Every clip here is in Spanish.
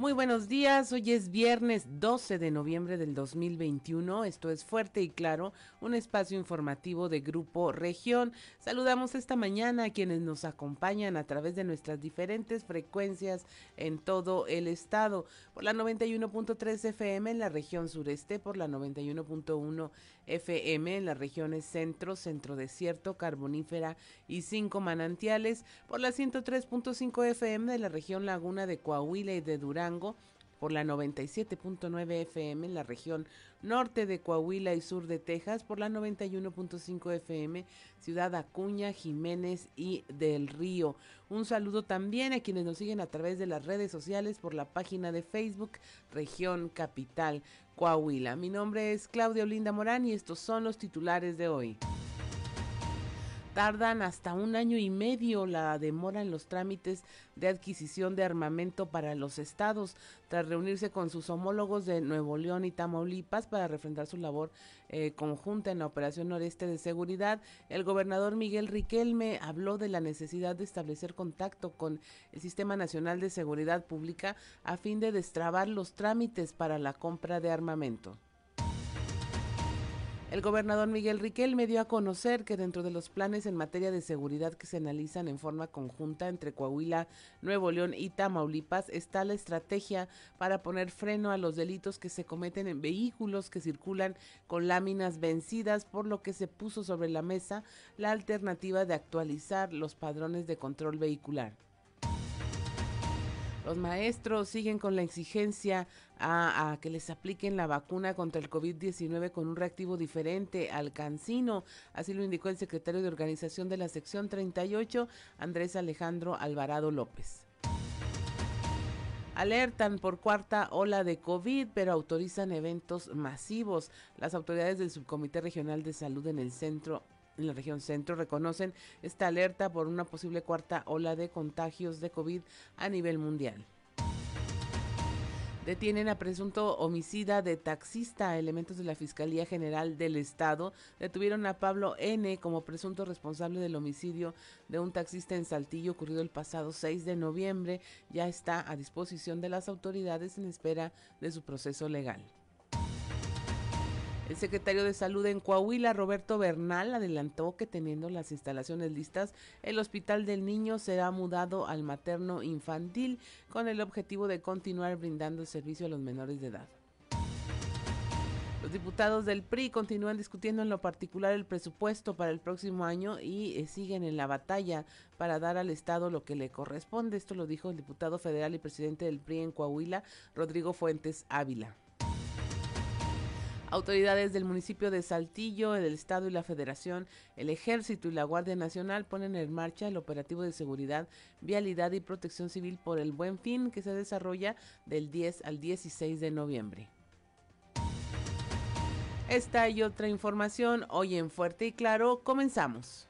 Muy buenos días, hoy es viernes 12 de noviembre del 2021, esto es Fuerte y Claro, un espacio informativo de Grupo Región. Saludamos esta mañana a quienes nos acompañan a través de nuestras diferentes frecuencias en todo el estado, por la 91.3 FM en la región sureste, por la 91.1 FM en las regiones centro, centro desierto, carbonífera y cinco manantiales, por la 103.5 FM de la región laguna de Coahuila y de Durán, por la 97.9 FM en la región norte de Coahuila y sur de Texas, por la 91.5 FM Ciudad Acuña, Jiménez y del Río. Un saludo también a quienes nos siguen a través de las redes sociales por la página de Facebook Región Capital Coahuila. Mi nombre es Claudia Olinda Morán y estos son los titulares de hoy. Tardan hasta un año y medio la demora en los trámites de adquisición de armamento para los estados, tras reunirse con sus homólogos de Nuevo León y Tamaulipas para refrendar su labor eh, conjunta en la Operación Noreste de Seguridad. El gobernador Miguel Riquelme habló de la necesidad de establecer contacto con el Sistema Nacional de Seguridad Pública a fin de destrabar los trámites para la compra de armamento. El gobernador Miguel Riquel dio a conocer que dentro de los planes en materia de seguridad que se analizan en forma conjunta entre Coahuila, Nuevo León y Tamaulipas está la estrategia para poner freno a los delitos que se cometen en vehículos que circulan con láminas vencidas, por lo que se puso sobre la mesa la alternativa de actualizar los padrones de control vehicular. Los maestros siguen con la exigencia a, que les apliquen la vacuna contra el COVID-19 con un reactivo diferente al cancino. Así lo indicó el secretario de organización de la sección 38, Andrés Alejandro Alvarado López. Alertan por cuarta ola de COVID, pero autorizan eventos masivos. Las autoridades del Subcomité Regional de Salud en el centro en la región centro reconocen esta alerta por una posible cuarta ola de contagios de COVID a nivel mundial. Detienen a presunto homicida de taxista. Elementos de la Fiscalía General del Estado detuvieron a Pablo N. como presunto responsable del homicidio de un taxista en Saltillo ocurrido el pasado 6 de noviembre. Ya está a disposición de las autoridades en espera de su proceso legal. El secretario de Salud en Coahuila, Roberto Bernal, adelantó que teniendo las instalaciones listas, el Hospital del Niño será mudado al materno infantil con el objetivo de continuar brindando el servicio a los menores de edad. Los diputados del PRI continúan discutiendo en lo particular el presupuesto para el próximo año y eh, siguen en la batalla para dar al Estado lo que le corresponde. Esto lo dijo el diputado federal y presidente del PRI en Coahuila, Rodrigo Fuentes Ávila. Autoridades del municipio de Saltillo, del Estado y la Federación, el Ejército y la Guardia Nacional ponen en marcha el operativo de seguridad, vialidad y protección civil por el Buen Fin que se desarrolla del 10 al 16 de noviembre. Esta y otra información hoy en Fuerte y Claro comenzamos.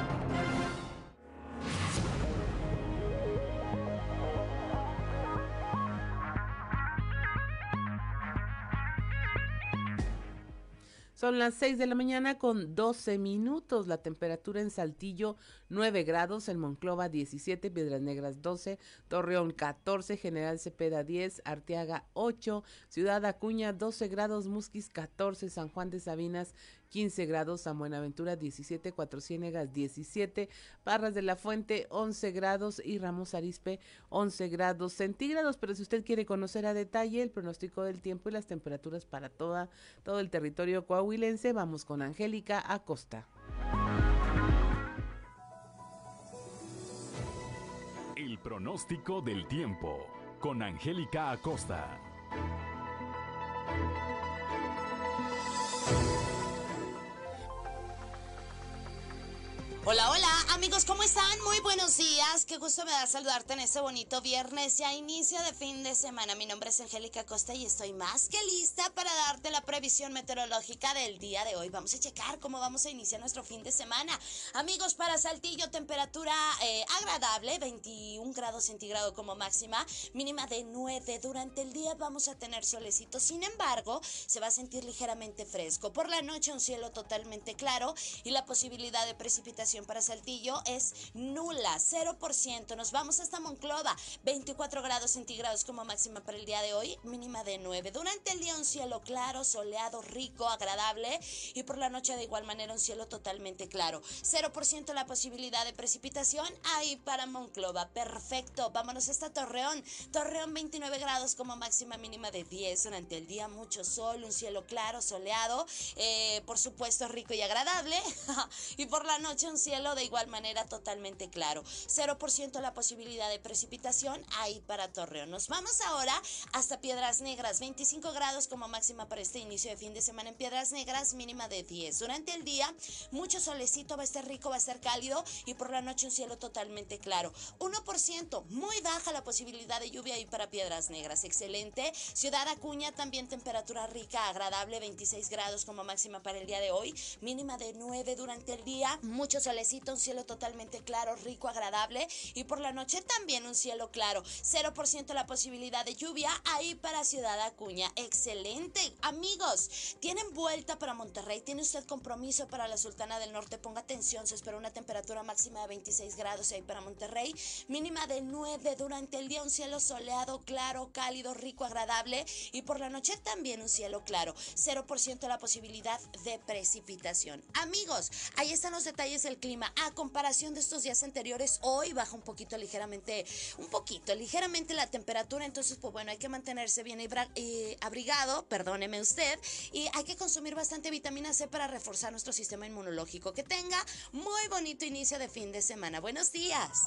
Son las 6 de la mañana con 12 minutos. La temperatura en Saltillo 9 grados, en Monclova 17, Piedras Negras 12, Torreón 14, General Cepeda 10, Arteaga 8, Ciudad Acuña 12 grados, Musquis 14, San Juan de Sabinas 15 grados, San Buenaventura 17, Cuatro Ciénegas 17, Parras de la Fuente 11 grados y Ramos Arispe 11 grados centígrados. Pero si usted quiere conocer a detalle el pronóstico del tiempo y las temperaturas para toda, todo el territorio coahuilense, vamos con Angélica Acosta. El pronóstico del tiempo con Angélica Acosta. Hola, hola, amigos? ¿Cómo están? Muy buenos días. Qué gusto me da saludarte en este bonito viernes ya inicio de fin de semana. Mi nombre es Angélica Costa y estoy más que lista para darte la previsión meteorológica del día de hoy. Vamos a checar cómo vamos a iniciar nuestro fin de semana. Amigos, para Saltillo, temperatura eh, agradable, 21 grados centígrados como máxima, mínima de 9. Durante el día vamos a tener solecito. Sin embargo, se va a sentir ligeramente fresco. Por la noche, un cielo totalmente claro y la posibilidad de precipitación para Saltillo es nula, 0%. Nos vamos hasta Monclova, 24 grados centígrados como máxima para el día de hoy, mínima de 9. Durante el día un cielo claro, soleado, rico, agradable y por la noche de igual manera un cielo totalmente claro. 0% la posibilidad de precipitación ahí para Monclova. Perfecto. Vámonos hasta Torreón. Torreón 29 grados como máxima mínima de 10. Durante el día mucho sol, un cielo claro, soleado, eh, por supuesto rico y agradable. y por la noche un cielo de igual manera totalmente claro. 0% la posibilidad de precipitación ahí para Torreón. Nos vamos ahora hasta Piedras Negras, 25 grados como máxima para este inicio de fin de semana en Piedras Negras, mínima de 10. Durante el día, mucho solecito, va a estar rico, va a estar cálido y por la noche un cielo totalmente claro. 1%, muy baja la posibilidad de lluvia ahí para Piedras Negras, excelente. Ciudad Acuña también temperatura rica, agradable, 26 grados como máxima para el día de hoy, mínima de 9 durante el día, mucho solecito, cielo totalmente claro, rico, agradable y por la noche también un cielo claro. 0% la posibilidad de lluvia ahí para Ciudad Acuña. Excelente. Amigos, tienen vuelta para Monterrey. ¿Tiene usted compromiso para la Sultana del Norte? Ponga atención, se espera una temperatura máxima de 26 grados ahí para Monterrey. Mínima de 9 durante el día, un cielo soleado, claro, cálido, rico, agradable y por la noche también un cielo claro. 0% la posibilidad de precipitación. Amigos, ahí están los detalles del clima comparación de estos días anteriores, hoy baja un poquito ligeramente, un poquito, ligeramente la temperatura, entonces pues bueno, hay que mantenerse bien eh, abrigado, perdóneme usted, y hay que consumir bastante vitamina C para reforzar nuestro sistema inmunológico. Que tenga muy bonito inicio de fin de semana. Buenos días.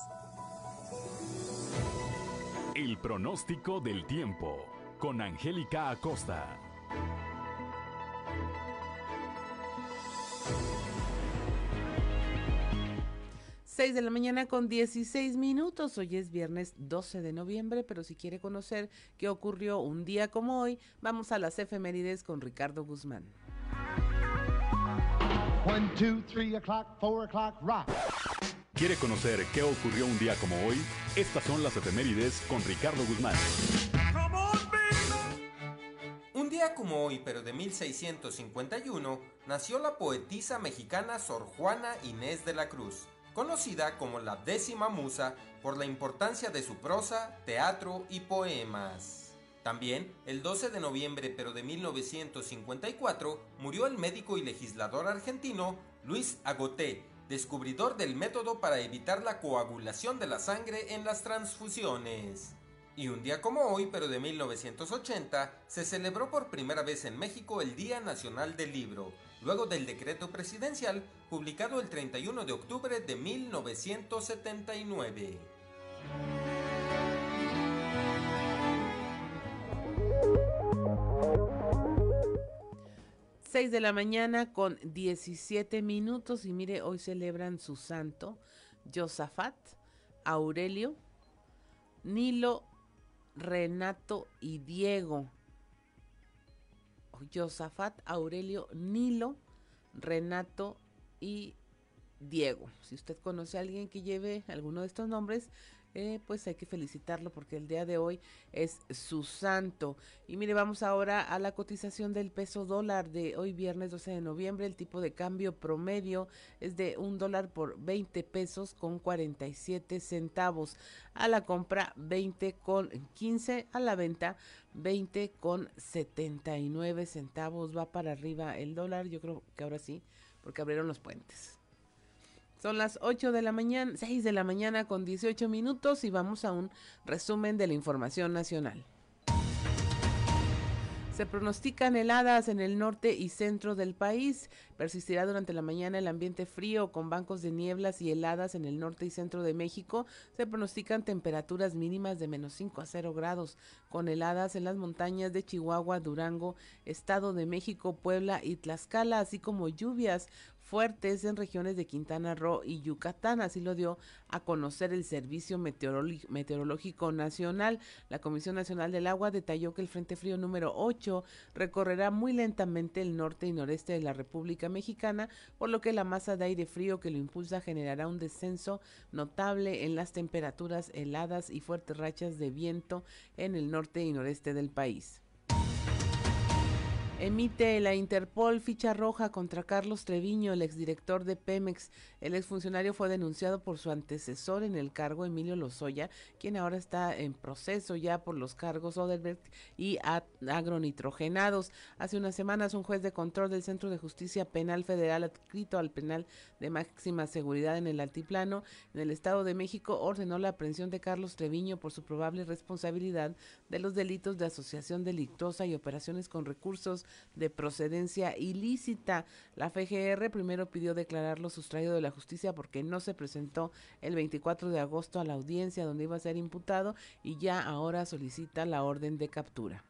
El pronóstico del tiempo con Angélica Acosta. 6 de la mañana con 16 minutos. Hoy es viernes 12 de noviembre, pero si quiere conocer qué ocurrió un día como hoy, vamos a las efemérides con Ricardo Guzmán. ¿Quiere conocer qué ocurrió un día como hoy? Estas son las efemérides con Ricardo Guzmán. Un día como hoy, pero de 1651, nació la poetisa mexicana Sor Juana Inés de la Cruz conocida como la décima musa por la importancia de su prosa, teatro y poemas. También, el 12 de noviembre pero de 1954, murió el médico y legislador argentino Luis Agoté, descubridor del método para evitar la coagulación de la sangre en las transfusiones. Y un día como hoy, pero de 1980, se celebró por primera vez en México el Día Nacional del Libro, luego del decreto presidencial publicado el 31 de octubre de 1979. Seis de la mañana con 17 minutos y mire, hoy celebran su santo, Josafat, Aurelio, Nilo, Renato y Diego. Josafat, Aurelio, Nilo, Renato y Diego. Si usted conoce a alguien que lleve alguno de estos nombres, eh, pues hay que felicitarlo porque el día de hoy es su santo. Y mire, vamos ahora a la cotización del peso dólar de hoy viernes 12 de noviembre. El tipo de cambio promedio es de un dólar por 20 pesos con 47 centavos. A la compra 20 con 15, a la venta 20 con 79 centavos. Va para arriba el dólar, yo creo que ahora sí, porque abrieron los puentes. Son las 8 de la mañana, 6 de la mañana con 18 minutos y vamos a un resumen de la información nacional. Se pronostican heladas en el norte y centro del país. Persistirá durante la mañana el ambiente frío con bancos de nieblas y heladas en el norte y centro de México. Se pronostican temperaturas mínimas de menos 5 a 0 grados, con heladas en las montañas de Chihuahua, Durango, Estado de México, Puebla y Tlaxcala, así como lluvias fuertes en regiones de Quintana Roo y Yucatán. Así lo dio a conocer el Servicio Meteorológico Nacional. La Comisión Nacional del Agua detalló que el Frente Frío número 8 recorrerá muy lentamente el norte y noreste de la República Mexicana, por lo que la masa de aire frío que lo impulsa generará un descenso notable en las temperaturas heladas y fuertes rachas de viento en el norte y noreste del país. Emite la Interpol ficha roja contra Carlos Treviño, el exdirector de Pemex. El exfuncionario fue denunciado por su antecesor en el cargo, Emilio Lozoya, quien ahora está en proceso ya por los cargos Oderberg y agronitrogenados. Hace unas semanas, un juez de control del Centro de Justicia Penal Federal adscrito al penal de máxima seguridad en el Altiplano, en el Estado de México, ordenó la aprehensión de Carlos Treviño por su probable responsabilidad de los delitos de asociación delictuosa y operaciones con recursos de procedencia ilícita. La FGR primero pidió declararlo sustraído de la justicia porque no se presentó el 24 de agosto a la audiencia donde iba a ser imputado y ya ahora solicita la orden de captura.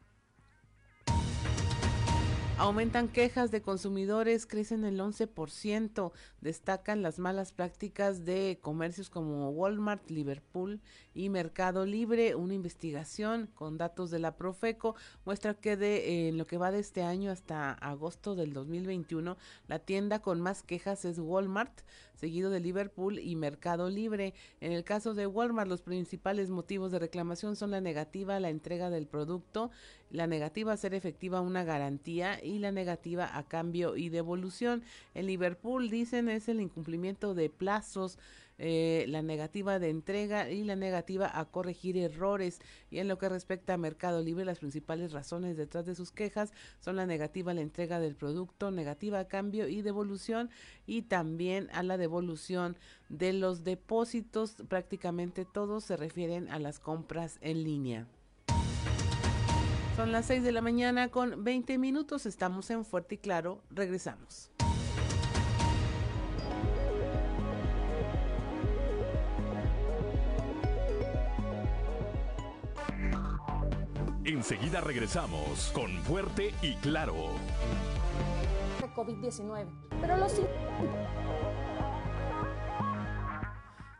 Aumentan quejas de consumidores, crecen el 11%, destacan las malas prácticas de comercios como Walmart, Liverpool y Mercado Libre. Una investigación con datos de la Profeco muestra que de en lo que va de este año hasta agosto del 2021, la tienda con más quejas es Walmart, seguido de Liverpool y Mercado Libre. En el caso de Walmart, los principales motivos de reclamación son la negativa a la entrega del producto, la negativa a hacer efectiva una garantía y la negativa a cambio y devolución. En Liverpool dicen es el incumplimiento de plazos eh, la negativa de entrega y la negativa a corregir errores. Y en lo que respecta a Mercado Libre, las principales razones detrás de sus quejas son la negativa a la entrega del producto, negativa a cambio y devolución y también a la devolución de los depósitos. Prácticamente todos se refieren a las compras en línea. Son las 6 de la mañana con 20 minutos. Estamos en Fuerte y Claro. Regresamos. Enseguida regresamos con Fuerte y Claro. COVID-19. Pero los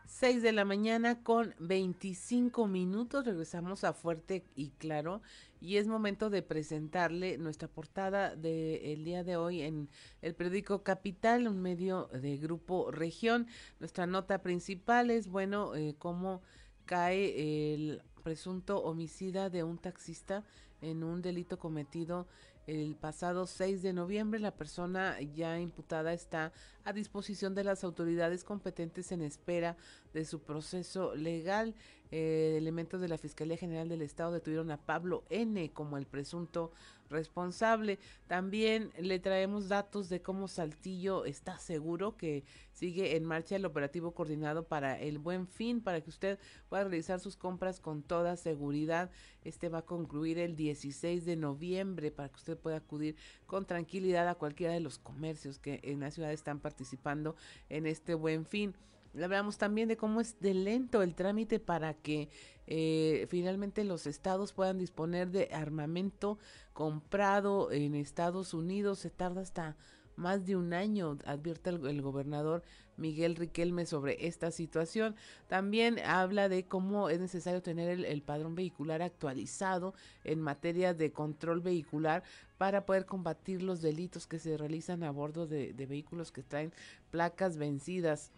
6 de la mañana con 25 minutos. Regresamos a Fuerte y Claro. Y es momento de presentarle nuestra portada del día de hoy en el periódico Capital, un medio de Grupo Región. Nuestra nota principal es, bueno, eh, cómo cae el presunto homicida de un taxista en un delito cometido el pasado 6 de noviembre. La persona ya imputada está a disposición de las autoridades competentes en espera de su proceso legal. Eh, elementos de la Fiscalía General del Estado detuvieron a Pablo N como el presunto responsable. También le traemos datos de cómo Saltillo está seguro que sigue en marcha el operativo coordinado para el buen fin, para que usted pueda realizar sus compras con toda seguridad. Este va a concluir el 16 de noviembre para que usted pueda acudir con tranquilidad a cualquiera de los comercios que en la ciudad están participando en este buen fin. Hablamos también de cómo es de lento el trámite para que eh, finalmente los estados puedan disponer de armamento comprado en Estados Unidos. Se tarda hasta más de un año, advierte el, gobernador Miguel Riquelme sobre esta situación. También habla de cómo es necesario tener el, padrón vehicular actualizado en materia de control vehicular para poder combatir los delitos que se realizan a bordo de vehículos que traen placas vencidas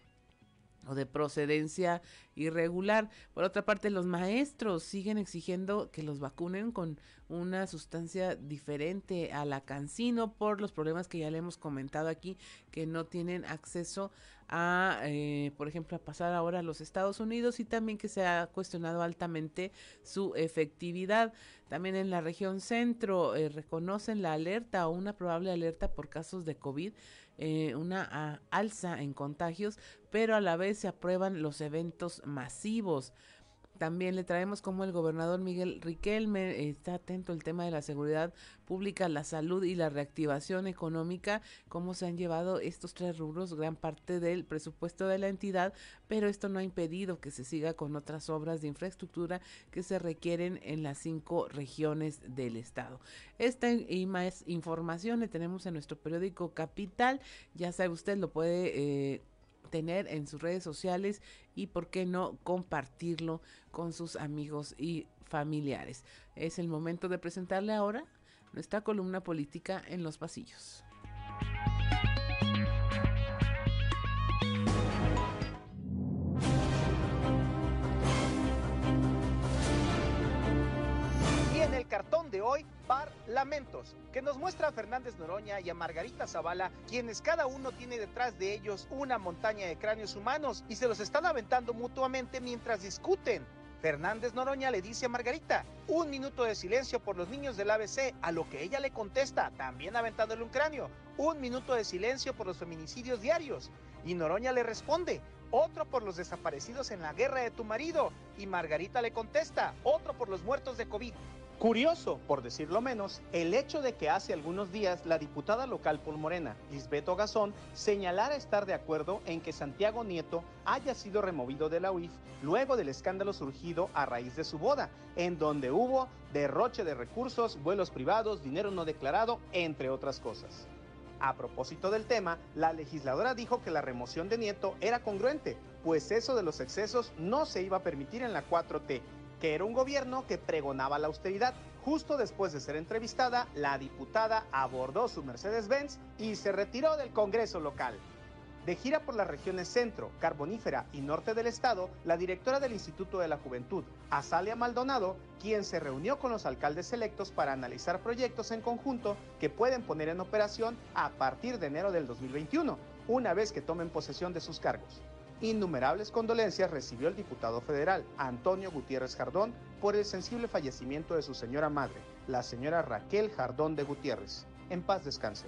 o de procedencia irregular. Por otra parte, los maestros siguen exigiendo que los vacunen con una sustancia diferente a la cancino por los problemas que ya le hemos comentado aquí, que no tienen acceso a, eh, por ejemplo, a pasar ahora a los Estados Unidos y también que se ha cuestionado altamente su efectividad. También en la región centro eh, reconocen la alerta o una probable alerta por casos de COVID eh, una alza en contagios, pero a la vez se aprueban los eventos masivos. También le traemos como el gobernador Miguel Riquelme está atento al tema de la seguridad pública, la salud y la reactivación económica, cómo se han llevado estos tres rubros, gran parte del presupuesto de la entidad, pero esto no ha impedido que se siga con otras obras de infraestructura que se requieren en las cinco regiones del estado. Esta y más información le tenemos en nuestro periódico Capital, ya sabe usted, lo puede... Eh, en sus redes sociales y por qué no compartirlo con sus amigos y familiares. Es el momento de presentarle ahora nuestra columna política en los pasillos. Cartón de hoy, Lamentos, que nos muestra a Fernández Noroña y a Margarita Zavala, quienes cada uno tiene detrás de ellos una montaña de cráneos humanos y se los están aventando mutuamente mientras discuten. Fernández Noroña le dice a Margarita, un minuto de silencio por los niños del ABC, a lo que ella le contesta, también aventándole un cráneo, un minuto de silencio por los feminicidios diarios. Y Noroña le responde, otro por los desaparecidos en la guerra de tu marido. Y Margarita le contesta, otro muertos de COVID. Curioso, por decirlo menos, el hecho de que hace algunos días la diputada local por Morena, Lisbeto Gazón, señalara estar de acuerdo en que Santiago Nieto haya sido removido de la UIF luego del escándalo surgido a raíz de su boda, en donde hubo derroche de recursos, vuelos privados, dinero no declarado, entre otras cosas. A propósito del tema, la legisladora dijo que la remoción de Nieto era congruente, pues eso de los excesos no se iba a permitir en la 4T que era un gobierno que pregonaba la austeridad. Justo después de ser entrevistada, la diputada abordó su Mercedes-Benz y se retiró del Congreso local. De gira por las regiones centro, carbonífera y norte del estado, la directora del Instituto de la Juventud, Azalia Maldonado, quien se reunió con los alcaldes electos para analizar proyectos en conjunto que pueden poner en operación a partir de enero del 2021, una vez que tomen posesión de sus cargos. Innumerables condolencias recibió el diputado federal Antonio Gutiérrez Jardón por el sensible fallecimiento de su señora madre, la señora Raquel Jardón de Gutiérrez. En paz descanse.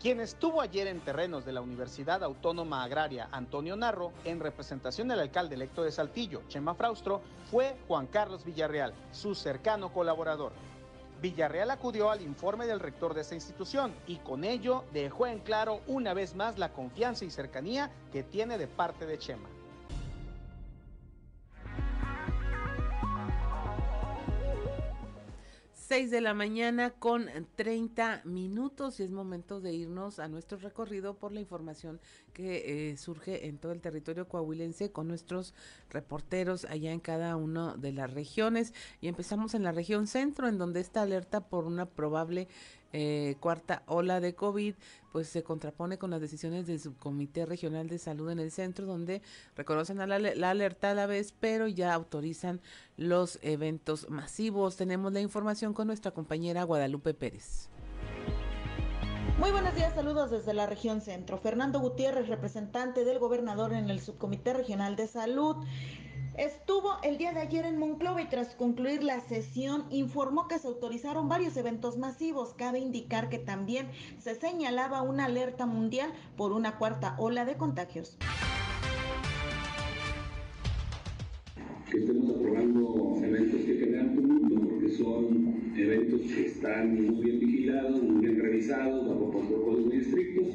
Quien estuvo ayer en terrenos de la Universidad Autónoma Agraria Antonio Narro, en representación del alcalde electo de Saltillo, Chema Fraustro, fue Juan Carlos Villarreal, su cercano colaborador. Villarreal acudió al informe del rector de esta institución y con ello dejó en claro una vez más la confianza y cercanía que tiene de parte de Chema. 6 de la mañana con 30 minutos y es momento de irnos a nuestro recorrido por la información que eh, surge en todo el territorio coahuilense con nuestros reporteros allá en cada una de las regiones. Y empezamos en la región centro en donde está alerta por una probable eh, cuarta ola de COVID, pues se contrapone con las decisiones del Subcomité Regional de Salud en el centro, donde reconocen la, la alerta a la vez, pero ya autorizan los eventos masivos. Tenemos la información con nuestra compañera Guadalupe Pérez. Muy buenos días, saludos desde la región centro. Fernando Gutiérrez, representante del gobernador en el Subcomité Regional de Salud, Estuvo el día de ayer en Monclova y tras concluir la sesión informó que se autorizaron varios eventos masivos. Cabe indicar que también se señalaba una alerta mundial por una cuarta ola de contagios. Que estemos aprobando eventos que generan tumulto porque son eventos que están muy bien vigilados, muy bien revisados, bajo protocolos muy estrictos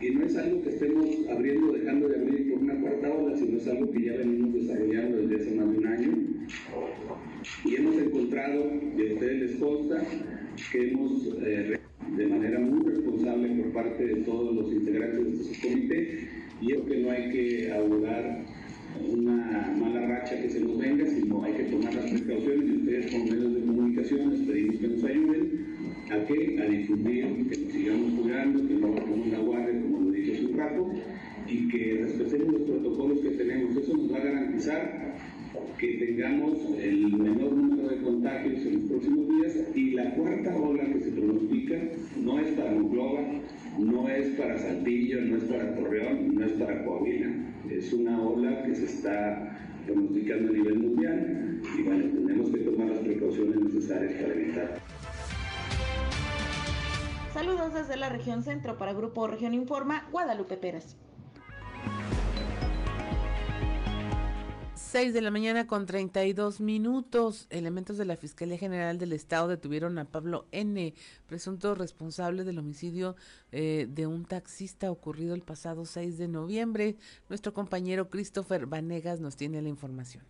y no es algo que estemos abriendo dejando de abrir por una cuarta ola, sino es algo que ya venimos desarrollando desde hace más de un año. Y hemos encontrado, y a ustedes les consta, que hemos, eh, de manera muy responsable por parte de todos los integrantes de este comité, y es que no hay que abordar una mala racha que se nos venga, sino hay que tomar las precauciones y ustedes como medios de comunicación les pedimos que nos ayuden a qué? A difundir, que nos sigamos cuidando, que no bajemos la guardia, como lo dije hace un rato, y que respetemos los protocolos que tenemos. Eso nos va a garantizar que tengamos el menor número de contagios en los próximos días y la cuarta ola que se pronostica no es para Monclova, no es para Saltillo, no es para Torreón, no es para Coahuila. Es una ola que se está pronosticando a nivel mundial y bueno, tenemos que tomar las precauciones necesarias para evitar. Saludos desde la región centro para Grupo Región Informa, Guadalupe Pérez. 6 de la mañana con 32 minutos. Elementos de la Fiscalía General del Estado detuvieron a Pablo N., presunto responsable del homicidio eh, de un taxista ocurrido el pasado 6 de noviembre. Nuestro compañero Christopher Vanegas nos tiene la información.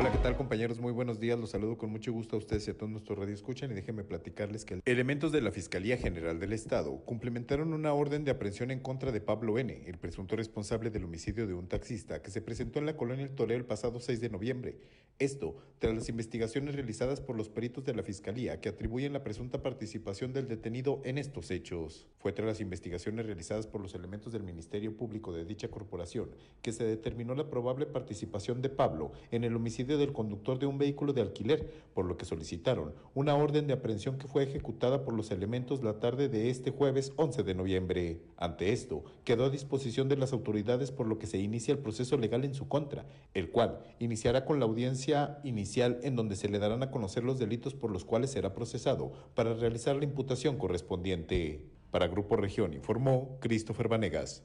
Hola, ¿qué tal compañeros? Muy buenos días. Los saludo con mucho gusto a ustedes y a todos nuestros escuchan y déjenme platicarles que elementos de la Fiscalía General del Estado cumplimentaron una orden de aprehensión en contra de Pablo N., el presunto responsable del homicidio de un taxista que se presentó en la colonia El Toreo el pasado 6 de noviembre. Esto tras las investigaciones realizadas por los peritos de la Fiscalía que atribuyen la presunta participación del detenido en estos hechos. Fue tras las investigaciones realizadas por los elementos del Ministerio Público de dicha corporación que se determinó la probable participación de Pablo en el homicidio del conductor de un vehículo de alquiler, por lo que solicitaron una orden de aprehensión que fue ejecutada por los elementos la tarde de este jueves 11 de noviembre. Ante esto, quedó a disposición de las autoridades por lo que se inicia el proceso legal en su contra, el cual iniciará con la audiencia inicial en donde se le darán a conocer los delitos por los cuales será procesado para realizar la imputación correspondiente. Para Grupo Región informó Christopher Vanegas.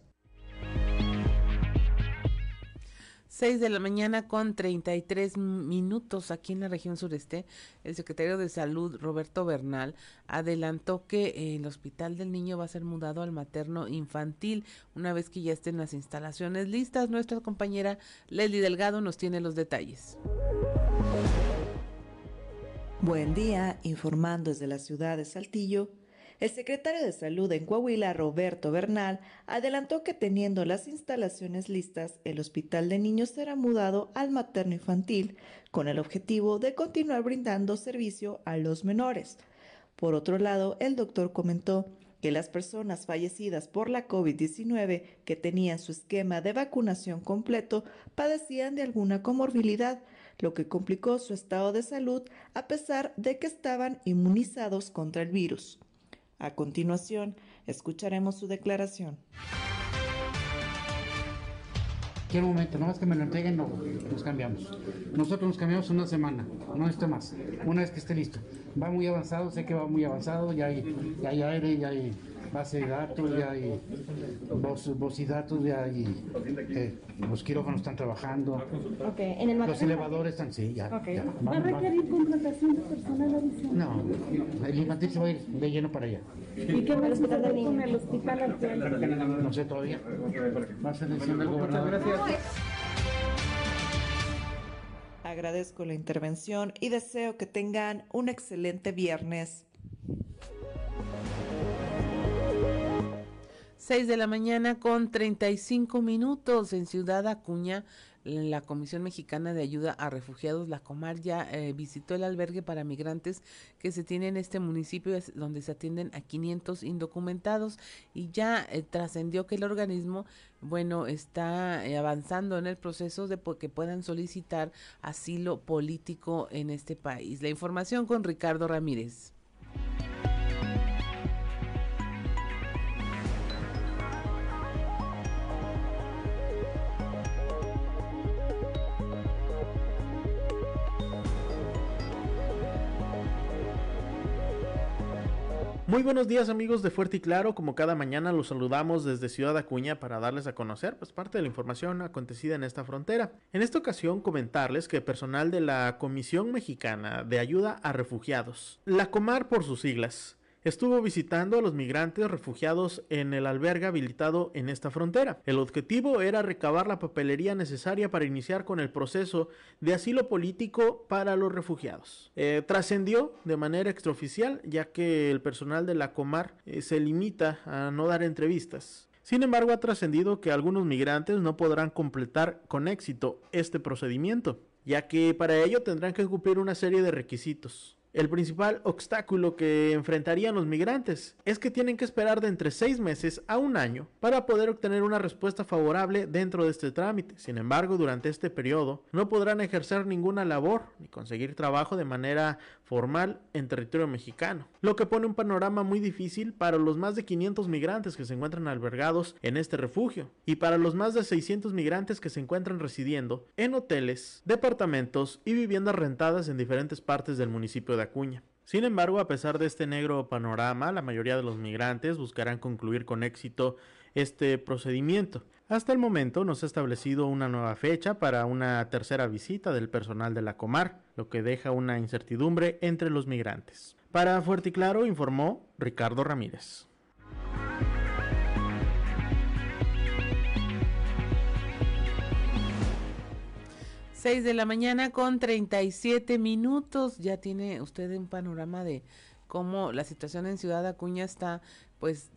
6 de la mañana con 33 minutos aquí en la región sureste, el secretario de Salud, Roberto Bernal, adelantó que el Hospital del Niño va a ser mudado al materno infantil una vez que ya estén las instalaciones listas. Nuestra compañera Leslie Delgado nos tiene los detalles. Buen día, informando desde la ciudad de Saltillo. El secretario de Salud en Coahuila, Roberto Bernal, adelantó que teniendo las instalaciones listas, el Hospital de Niños será mudado al materno infantil, con el objetivo de continuar brindando servicio a los menores. Por otro lado, el doctor comentó que las personas fallecidas por la COVID-19 que tenían su esquema de vacunación completo padecían de alguna comorbilidad, lo que complicó su estado de salud a pesar de que estaban inmunizados contra el virus. A continuación, escucharemos su declaración. ¿Qué momento? No más que me lo entreguen, no, nos cambiamos. Nosotros nos cambiamos una semana, no esté más. Una vez que esté listo. Va muy avanzado, sé que va muy avanzado, ya hay, ya hay aire, ya hay base de datos, ya hay voz, y datos, ya hay eh, los quirófanos están trabajando, okay. ¿En el los elevadores están, sí, ya. Okay. ya. ¿Va a requerir contratación de personal adicional? No, el infantil se va a ir de lleno para allá. ¿Y qué va a hacer con el hospital actual? No sé todavía. Va a ser decisión del gobernador. Gracias. Agradezco la intervención y deseo que tengan un excelente viernes. 6 de la mañana con 35 minutos en Ciudad Acuña. La Comisión Mexicana de Ayuda a Refugiados, la Comar, ya eh, visitó el albergue para migrantes que se tiene en este municipio, donde se atienden a 500 indocumentados y ya eh, trascendió que el organismo, bueno, está eh, avanzando en el proceso de que puedan solicitar asilo político en este país. La información con Ricardo Ramírez. Muy buenos días amigos de Fuerte y Claro, como cada mañana los saludamos desde Ciudad Acuña para darles a conocer pues parte de la información acontecida en esta frontera. En esta ocasión comentarles que personal de la Comisión Mexicana de Ayuda a Refugiados, la Comar por sus siglas, estuvo visitando a los migrantes refugiados en el albergue habilitado en esta frontera. El objetivo era recabar la papelería necesaria para iniciar con el proceso de asilo político para los refugiados. Eh, trascendió de manera extraoficial ya que el personal de la Comar eh, se limita a no dar entrevistas. Sin embargo, ha trascendido que algunos migrantes no podrán completar con éxito este procedimiento, ya que para ello tendrán que cumplir una serie de requisitos. El principal obstáculo que enfrentarían los migrantes es que tienen que esperar de entre seis meses a un año para poder obtener una respuesta favorable dentro de este trámite. Sin embargo, durante este periodo no podrán ejercer ninguna labor ni conseguir trabajo de manera formal en territorio mexicano, lo que pone un panorama muy difícil para los más de 500 migrantes que se encuentran albergados en este refugio y para los más de 600 migrantes que se encuentran residiendo en hoteles, departamentos y viviendas rentadas en diferentes partes del municipio de Acuña. Sin embargo, a pesar de este negro panorama, la mayoría de los migrantes buscarán concluir con éxito este procedimiento. Hasta el momento no se ha establecido una nueva fecha para una tercera visita del personal de la Comar, lo que deja una incertidumbre entre los migrantes. Para Fuerte y Claro informó Ricardo Ramírez. 6 de la mañana con 37 minutos. Ya tiene usted un panorama de cómo la situación en Ciudad Acuña está pues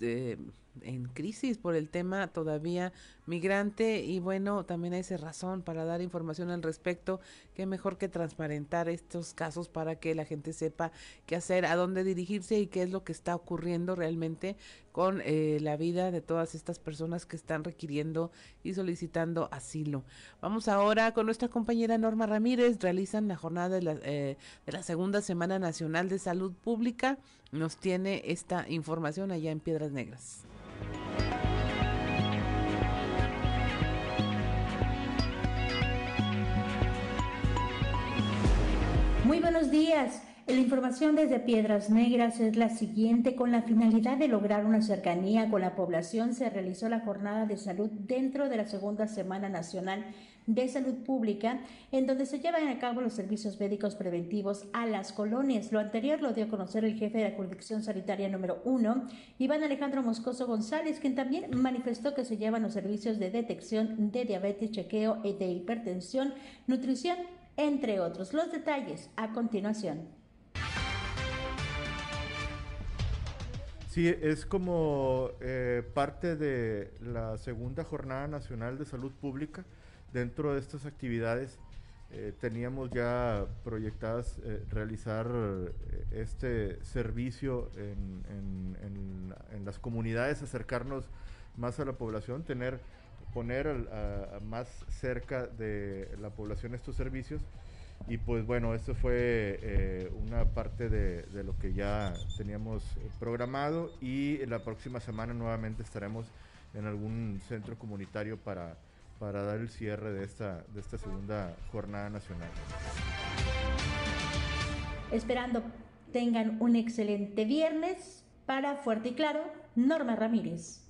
en crisis por el tema todavía migrante y bueno, también hay esa razón para dar información al respecto, que mejor que transparentar estos casos para que la gente sepa qué hacer, a dónde dirigirse y qué es lo que está ocurriendo realmente con eh, la vida de todas estas personas que están requiriendo y solicitando asilo. Vamos ahora con nuestra compañera Norma Ramírez, realizan la jornada de la, eh, de la segunda Semana Nacional de Salud Pública, nos tiene esta información allá en Piedras Negras. Muy buenos días. La información desde Piedras Negras es la siguiente. Con la finalidad de lograr una cercanía con la población, se realizó la jornada de salud dentro de la segunda Semana Nacional de Salud Pública, en donde se llevan a cabo los servicios médicos preventivos a las colonias. Lo anterior lo dio a conocer el jefe de la jurisdicción sanitaria número uno, Iván Alejandro Moscoso González, quien también manifestó que se llevan los servicios de detección de diabetes, chequeo y de hipertensión, nutrición entre otros. Los detalles a continuación. Sí, es como eh, parte de la segunda Jornada Nacional de Salud Pública. Dentro de estas actividades eh, teníamos ya proyectadas eh, realizar este servicio en, en, las comunidades, acercarnos más a la población, tener poner más cerca de la población estos servicios. Y pues bueno, esto fue eh, una parte de, lo que ya teníamos programado y la próxima semana nuevamente estaremos en algún centro comunitario para, para dar el cierre de esta, de esta segunda jornada nacional. Esperando tengan un excelente viernes. Para Fuerte y Claro, Norma Ramírez.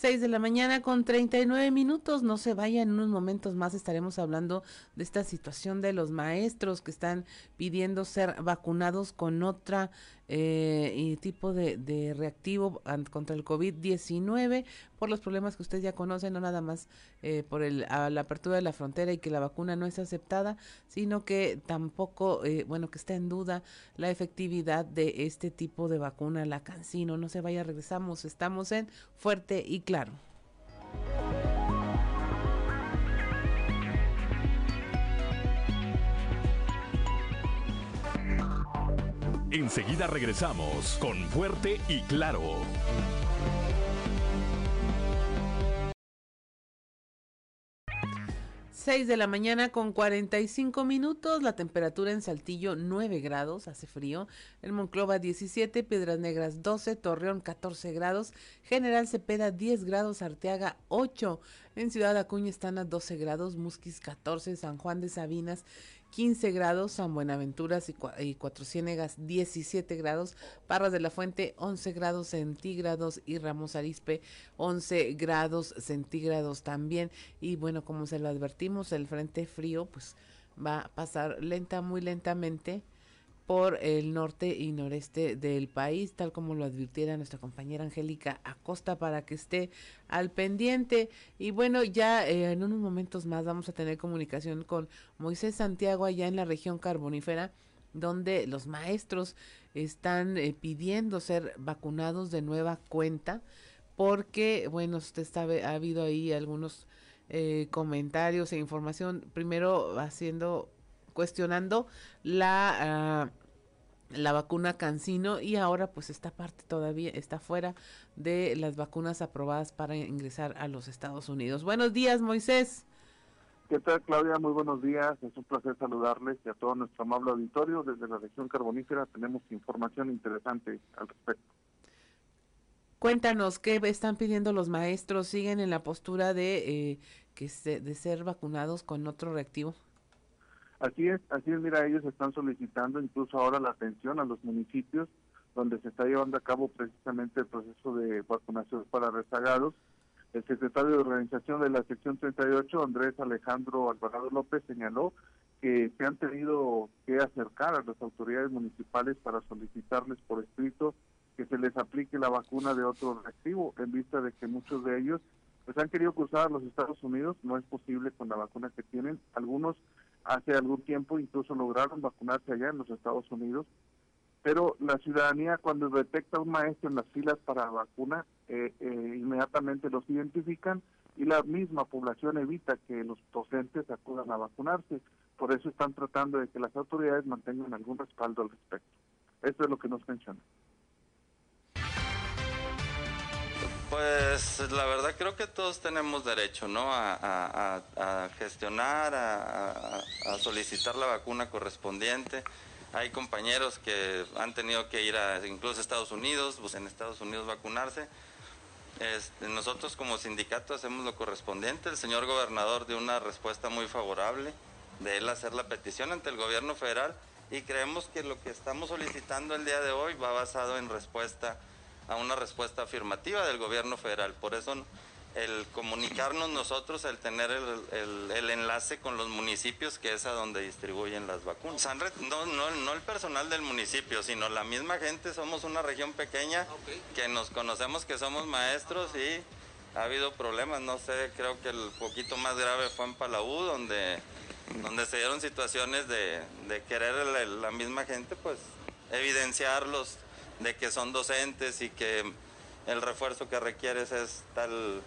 6 de la mañana con 39 minutos. No se vaya, en unos momentos más estaremos hablando de esta situación de los maestros que están pidiendo ser vacunados con otra eh, tipo de, reactivo contra el COVID-19 por los problemas que usted ya conoce, no nada más eh, por el, la apertura de la frontera y que la vacuna no es aceptada, sino que tampoco, eh, bueno, que está en duda la efectividad de este tipo de vacuna, la cancino. No se vaya, regresamos, estamos en Fuerte y Claro. Enseguida regresamos con Fuerte y Claro. 6 de la mañana con 45 minutos, la temperatura en Saltillo 9 grados, hace frío, en Monclova 17, Piedras Negras 12, Torreón 14 grados, General Cepeda 10 grados, Arteaga 8, en Ciudad Acuña están a 12 grados, Musquis 14, San Juan de Sabinas 15 grados, San Buenaventuras y, Cuatro Ciénegas 17 grados, Parras de la Fuente 11 grados centígrados y Ramos Arispe 11 grados centígrados también. Y bueno, como se lo advertimos, el frente frío pues va a pasar lenta, muy lentamente por el norte y noreste del país, tal como lo advirtiera nuestra compañera Angélica Acosta para que esté al pendiente. Y bueno, ya eh, en unos momentos más vamos a tener comunicación con Moisés Santiago allá en la región carbonífera, donde los maestros están eh, pidiendo ser vacunados de nueva cuenta, porque, bueno, usted sabe, ha habido ahí algunos eh, comentarios e información, primero haciendo cuestionando la, ah, la vacuna Cancino y ahora pues esta parte todavía está fuera de las vacunas aprobadas para ingresar a los Estados Unidos. Buenos días, Moisés. ¿Qué tal, Claudia? Muy buenos días. Es un placer saludarles y a todo nuestro amable auditorio. Desde la región carbonífera tenemos información interesante al respecto. Cuéntanos, ¿qué están pidiendo los maestros? ¿Siguen en la postura de, eh, que de ser vacunados con otro reactivo? Así es, así es, mira, ellos están solicitando incluso ahora la atención a los municipios donde se está llevando a cabo precisamente el proceso de vacunación para rezagados. El secretario de Organización de la sección 38, Andrés Alejandro Alvarado López, señaló que se han tenido que acercar a las autoridades municipales para solicitarles por escrito que se les aplique la vacuna de otro reactivo, en vista de que muchos de ellos pues han querido cruzar a los Estados Unidos, no es posible con la vacuna que tienen. Algunos hace algún tiempo incluso lograron vacunarse allá en los Estados Unidos, pero la ciudadanía cuando detecta un maestro en las filas para vacuna, eh, eh, inmediatamente los identifican y la misma población evita que los docentes acudan a vacunarse. Por eso están tratando de que las autoridades mantengan algún respaldo al respecto. Esto es lo que nos menciona. Pues la verdad creo que todos tenemos derecho, ¿no? A, gestionar, a, solicitar la vacuna correspondiente. Hay compañeros que han tenido que ir a incluso Estados Unidos, pues en Estados Unidos vacunarse. Este, nosotros como sindicato hacemos lo correspondiente. El señor gobernador dio una respuesta muy favorable de él hacer la petición ante el gobierno federal y creemos que lo que estamos solicitando el día de hoy va basado en respuesta a una respuesta afirmativa del gobierno federal. Por eso el comunicarnos nosotros, el tener el, enlace con los municipios, que es a donde distribuyen las vacunas. No, no, no, el personal del municipio, sino la misma gente, somos una región pequeña que nos conocemos que somos maestros y ha habido problemas, no sé, creo que el poquito más grave fue en Palau, donde, donde se dieron situaciones de, de querer la misma gente, pues evidenciarlos de que son docentes y que el refuerzo que requieres es tal,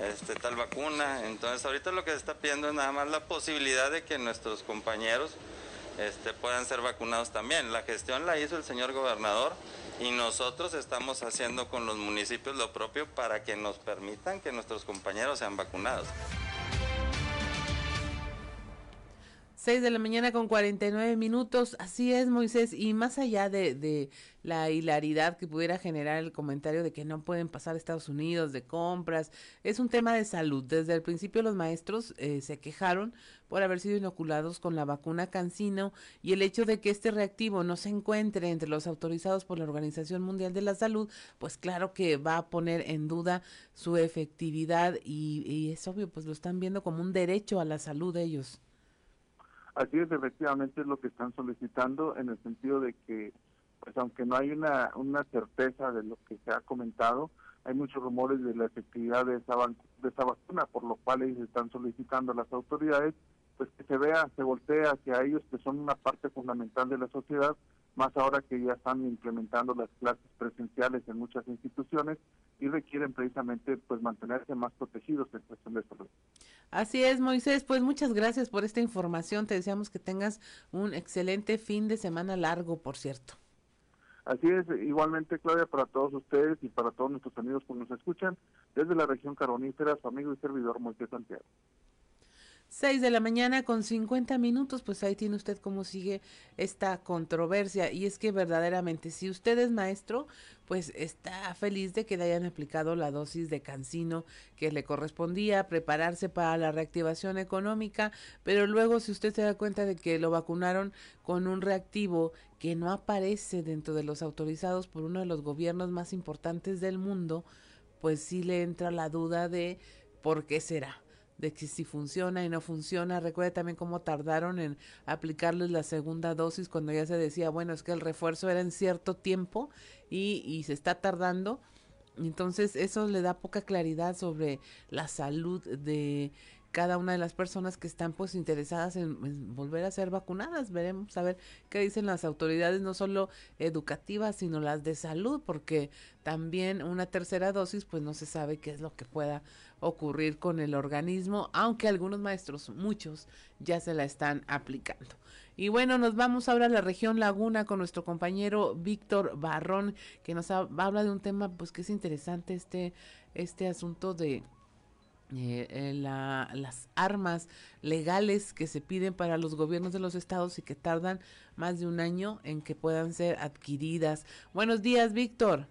este, tal vacuna. Entonces ahorita lo que se está pidiendo es nada más la posibilidad de que nuestros compañeros este, puedan ser vacunados también. La gestión la hizo el señor gobernador y nosotros estamos haciendo con los municipios lo propio para que nos permitan que nuestros compañeros sean vacunados. 6 de la mañana con 49 minutos, así es Moisés, y más allá de, de, la hilaridad que pudiera generar el comentario de que no pueden pasar a Estados Unidos de compras, es un tema de salud. Desde el principio los maestros eh, se quejaron por haber sido inoculados con la vacuna Cancino y el hecho de que este reactivo no se encuentre entre los autorizados por la Organización Mundial de la Salud, pues claro que va a poner en duda su efectividad y, y es obvio, pues lo están viendo como un derecho a la salud de ellos. Así es, efectivamente es lo que están solicitando en el sentido de que, pues aunque no hay una, una certeza de lo que se ha comentado, hay muchos rumores de la efectividad de esa, de esa vacuna, por lo cual ellos están solicitando a las autoridades pues que se vea, se voltea hacia ellos que son una parte fundamental de la sociedad, más ahora que ya están implementando las clases presenciales en muchas instituciones y requieren precisamente pues mantenerse más protegidos en cuestión de salud. Así es, Moisés, pues muchas gracias por esta información. Te deseamos que tengas un excelente fin de semana largo, por cierto. Así es, igualmente Claudia, para todos ustedes y para todos nuestros amigos que nos escuchan, desde la región caronífera, su amigo y servidor Moisés Santiago. 6 de la mañana con 50 minutos, pues ahí tiene usted cómo sigue esta controversia. Y es que verdaderamente, si usted es maestro, pues está feliz de que le hayan aplicado la dosis de cancino que le correspondía, prepararse para la reactivación económica, pero luego si usted se da cuenta de que lo vacunaron con un reactivo que no aparece dentro de los autorizados por uno de los gobiernos más importantes del mundo, pues sí le entra la duda de por qué será de que si funciona y no funciona. Recuerde también cómo tardaron en aplicarles la segunda dosis cuando ya se decía, bueno, es que el refuerzo era en cierto tiempo y, y se está tardando. Entonces eso le da poca claridad sobre la salud de cada una de las personas que están pues interesadas en, volver a ser vacunadas. Veremos a ver qué dicen las autoridades, no solo educativas, sino las de salud, porque también una tercera dosis pues no se sabe qué es lo que pueda ocurrir con el organismo, aunque algunos maestros, muchos, ya se la están aplicando. Y bueno, nos vamos ahora a la región Laguna con nuestro compañero Víctor Barrón, que nos habla de un tema pues que es interesante este, este asunto de eh, eh, las armas legales que se piden para los gobiernos de los estados y que tardan más de un año en que puedan ser adquiridas. Buenos días, Víctor.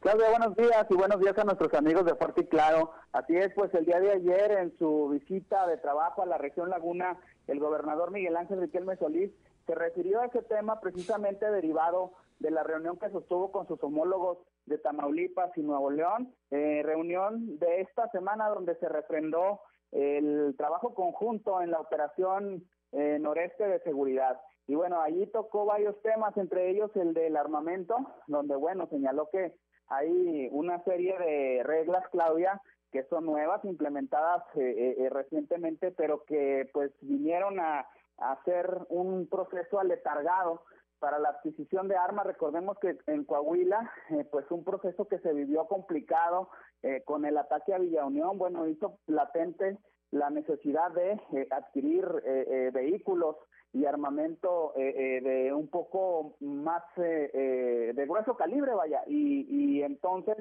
Claudia, buenos días y buenos días a nuestros amigos de Fuerte y Claro. Así es, pues el día de ayer en su visita de trabajo a la región Laguna, el gobernador Miguel Ángel Riquelme Solís se refirió a ese tema precisamente derivado de la reunión que sostuvo con sus homólogos de Tamaulipas y Nuevo León, eh, reunión de esta semana donde se refrendó el trabajo conjunto en la operación eh, noreste de seguridad. Y bueno, allí tocó varios temas, entre ellos el del armamento, donde bueno, señaló que hay una serie de reglas, Claudia, que son nuevas, implementadas eh, eh, recientemente, pero que pues vinieron a, hacer un proceso aletargado para la adquisición de armas. Recordemos que en Coahuila, eh, pues un proceso que se vivió complicado con el ataque a Villa Unión, bueno, hizo latente la necesidad de adquirir vehículos y armamento eh, eh, de un poco más eh, de grueso calibre, vaya, y, y entonces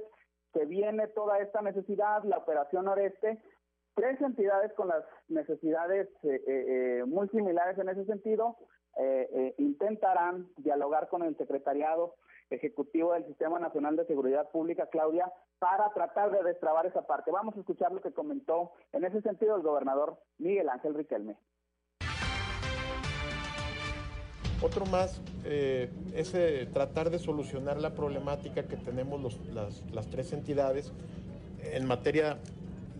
se viene toda esta necesidad, la operación noreste, tres entidades con las necesidades muy similares en ese sentido, intentarán dialogar con el secretariado ejecutivo del Sistema Nacional de Seguridad Pública, Claudia, para tratar de destrabar esa parte. Vamos a escuchar lo que comentó en ese sentido el gobernador Miguel Ángel Riquelme. Otro más eh, es eh, tratar de solucionar la problemática que tenemos las, tres entidades en materia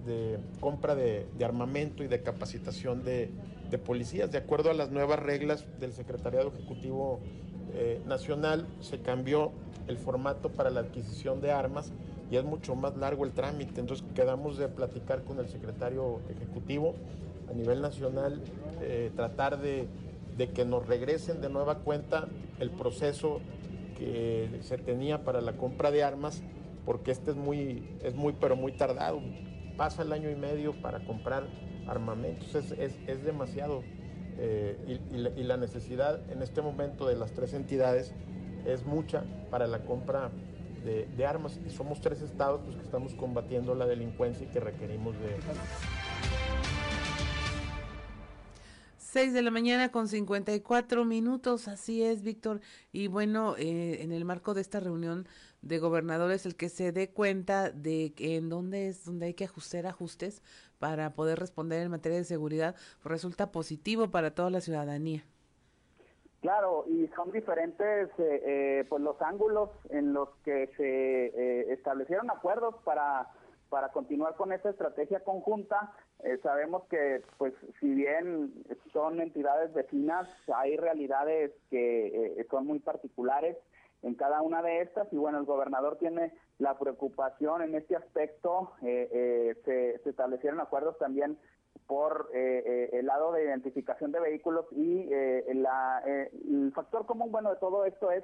de compra de, armamento y de capacitación de, policías. De acuerdo a las nuevas reglas del Secretariado Ejecutivo eh, Nacional, se cambió el formato para la adquisición de armas y es mucho más largo el trámite. Entonces quedamos de platicar con el secretario ejecutivo a nivel nacional, tratar de de que nos regresen de nueva cuenta el proceso que se tenía para la compra de armas, porque este es muy, es muy, pero muy tardado. Pasa el año y medio para comprar armamentos, es, demasiado. Eh, y, la, necesidad en este momento de las tres entidades es mucha para la compra de, de armas. Y somos tres estados pues, que estamos combatiendo la delincuencia y que requerimos de... 6 de la mañana con 54 minutos, así es, Víctor. Y bueno, eh, en el marco de esta reunión de gobernadores, el que se dé cuenta de que en dónde es donde hay que ajustar ajustes para poder responder en materia de seguridad, resulta positivo para toda la ciudadanía. Claro, y son diferentes eh, eh, pues los ángulos en los que se establecieron acuerdos para para continuar con esta estrategia conjunta. Eh, sabemos que, pues, si bien son entidades vecinas, hay realidades que eh, son muy particulares en cada una de estas y bueno, el gobernador tiene la preocupación en este aspecto. Eh, se, establecieron acuerdos también por el lado de identificación de vehículos y el factor común, bueno, de todo esto es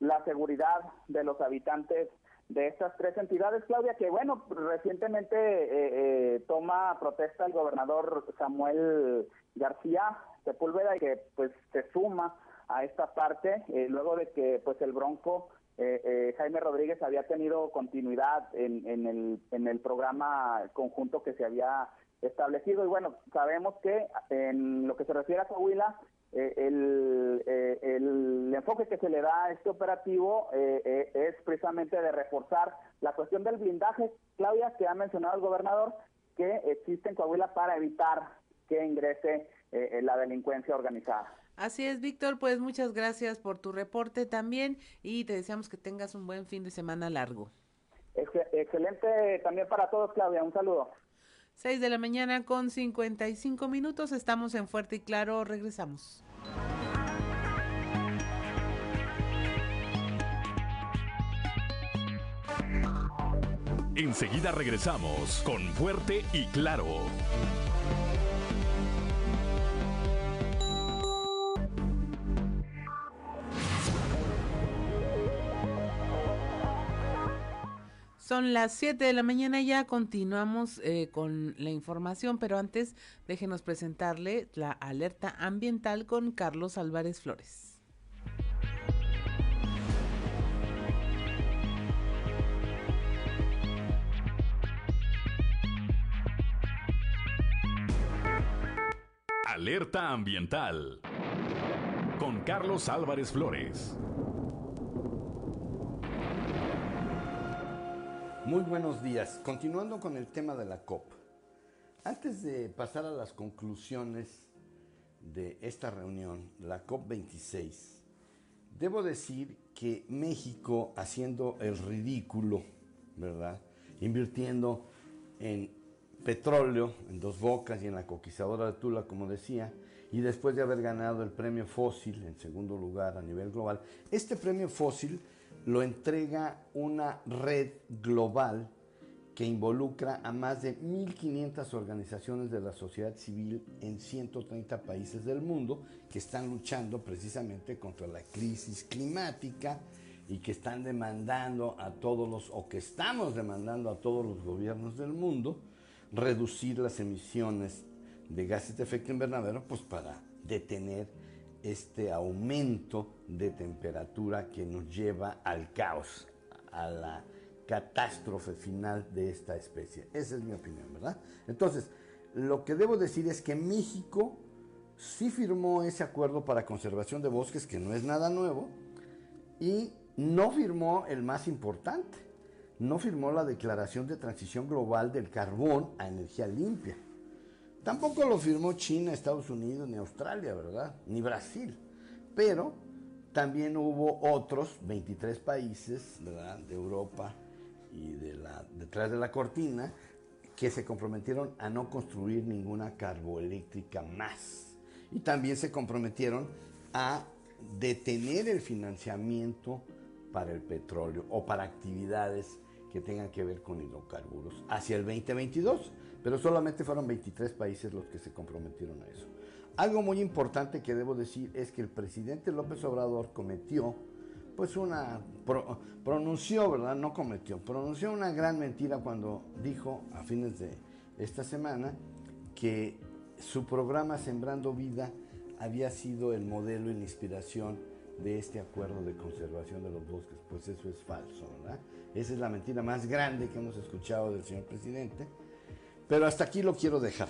la seguridad de los habitantes de estas tres entidades, Claudia, que bueno, recientemente eh, eh, toma protesta el gobernador Samuel García Sepúlveda y que pues se suma a esta parte eh, luego de que pues el Bronco Jaime Rodríguez había tenido continuidad en, en, el, en el programa conjunto que se había establecido y bueno, sabemos que en lo que se refiere a Coahuila, eh, eh, el, enfoque que se le da a este operativo eh, es precisamente de reforzar la cuestión del blindaje, Claudia, que ha mencionado el gobernador, que existe en Coahuila para evitar que ingrese la delincuencia organizada. Así es, Víctor, pues muchas gracias por tu reporte también y te deseamos que tengas un buen fin de semana largo. excelente también para todos, Claudia, un saludo. 6 de la mañana con 55 minutos. Estamos en Fuerte y Claro. Regresamos. Enseguida regresamos con Fuerte y Claro. Son las 7 de la mañana ya, continuamos eh, con la información, pero antes déjenos presentarle la alerta ambiental con Carlos Álvarez Flores. Alerta ambiental con Carlos Álvarez Flores. Muy buenos días. Continuando con el tema de la COP. Antes de pasar a las conclusiones de esta reunión, la COP26, debo decir que México haciendo el ridículo, ¿verdad? Invirtiendo en petróleo, en dos bocas y en la conquistadora de Tula, como decía, y después de haber ganado el premio fósil en segundo lugar a nivel global, este premio fósil lo entrega una red global que involucra a más de 1.500 organizaciones de la sociedad civil en 130 países del mundo que están luchando precisamente contra la crisis climática y que están demandando a todos los, o que estamos demandando a todos los gobiernos del mundo, reducir las emisiones de gases de efecto invernadero, pues para detener este aumento de temperatura que nos lleva al caos, a la catástrofe final de esta especie. Esa es mi opinión, ¿verdad? Entonces, lo que debo decir es que México sí firmó ese acuerdo para conservación de bosques, que no es nada nuevo, y no firmó el más importante, no firmó la Declaración de Transición Global del Carbón a Energía Limpia. Tampoco lo firmó China, Estados Unidos, ni Australia, ¿verdad? Ni Brasil. Pero también hubo otros 23 países, ¿verdad? De Europa y de la, detrás de la cortina que se comprometieron a no construir ninguna carboeléctrica más. Y también se comprometieron a detener el financiamiento para el petróleo o para actividades que tengan que ver con hidrocarburos hacia el 2022 pero solamente fueron 23 países los que se comprometieron a eso. Algo muy importante que debo decir es que el presidente López Obrador cometió, pues una, pronunció, ¿verdad? No cometió, pronunció una gran mentira cuando dijo a fines de esta semana que su programa Sembrando Vida había sido el modelo y la inspiración de este acuerdo de conservación de los bosques. Pues eso es falso, ¿verdad? Esa es la mentira más grande que hemos escuchado del señor presidente pero hasta aquí lo quiero dejar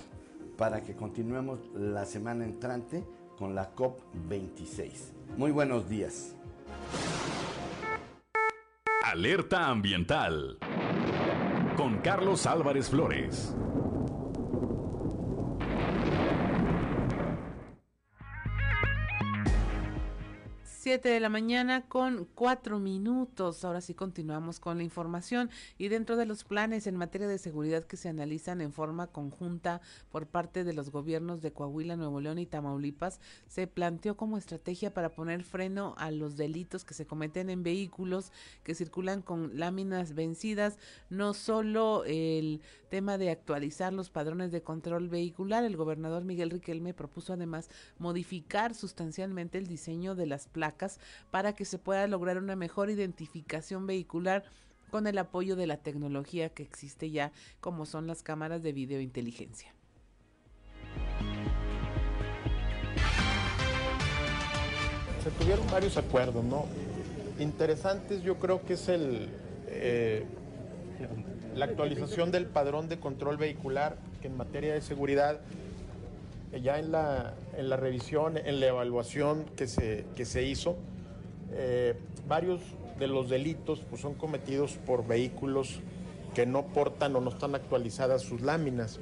para que continuemos la semana entrante con la COP26. Muy buenos días. Alerta ambiental con Carlos Álvarez Flores. 7 de la mañana con cuatro minutos. Ahora sí continuamos con la información y dentro de los planes en materia de seguridad que se analizan en forma conjunta por parte de los gobiernos de Coahuila, Nuevo León y Tamaulipas, se planteó como estrategia para poner freno a los delitos que se cometen en vehículos que circulan con láminas vencidas, no solo el tema de actualizar los padrones de control vehicular, el gobernador Miguel Riquelme propuso además modificar sustancialmente el diseño de las placas para que se pueda lograr una mejor identificación vehicular con el apoyo de la tecnología que existe ya, como son las cámaras de videointeligencia. Se tuvieron varios acuerdos, ¿no? Interesantes, yo creo que es el eh, la actualización del padrón de control vehicular, que en materia de seguridad ya en la, en la revisión, en la evaluación que se, que se hizo, eh, varios de los delitos pues, son cometidos por vehículos que no portan o no están actualizadas sus láminas.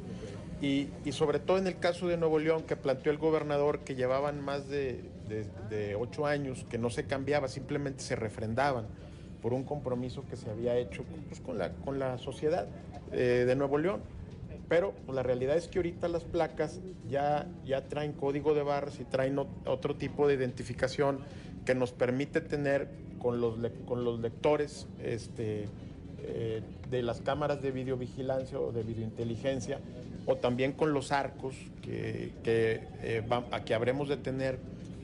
Y, sobre todo en el caso de Nuevo León, que planteó el gobernador que llevaban más de, ocho años, que no se cambiaba, simplemente se refrendaban por un compromiso que se había hecho pues, con, la, con la sociedad eh, de Nuevo León. Pero pues, la realidad es que ahorita las placas ya, ya traen código de barras y traen otro tipo de identificación que nos permite tener con los, con los lectores este, eh, de las cámaras de videovigilancia o de videointeligencia o también con los arcos que, que, eh, que habremos de tener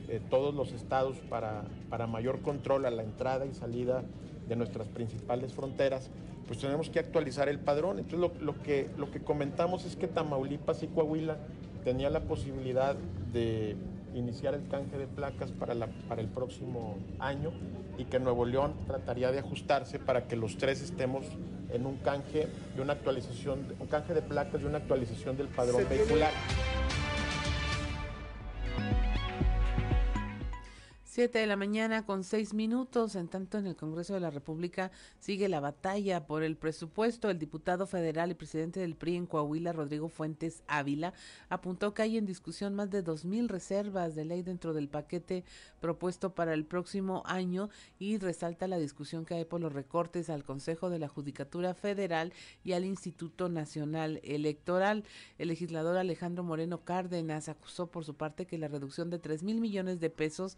eh, todos los estados para, para mayor control a la entrada y salida de nuestras principales fronteras pues tenemos que actualizar el padrón. Entonces lo, que, lo que comentamos es que Tamaulipas y Coahuila tenía la posibilidad de iniciar el canje de placas para, la, para el próximo año y que Nuevo León trataría de ajustarse para que los tres estemos en un canje de una actualización, un canje de placas de una actualización del padrón vehicular. Siete de la mañana con seis minutos. En tanto, en el Congreso de la República sigue la batalla por el presupuesto. El diputado federal y presidente del PRI en Coahuila, Rodrigo Fuentes Ávila, apuntó que hay en discusión más de dos mil reservas de ley dentro del paquete propuesto para el próximo año y resalta la discusión que hay por los recortes al Consejo de la Judicatura Federal y al Instituto Nacional Electoral. El legislador Alejandro Moreno Cárdenas acusó por su parte que la reducción de tres mil millones de pesos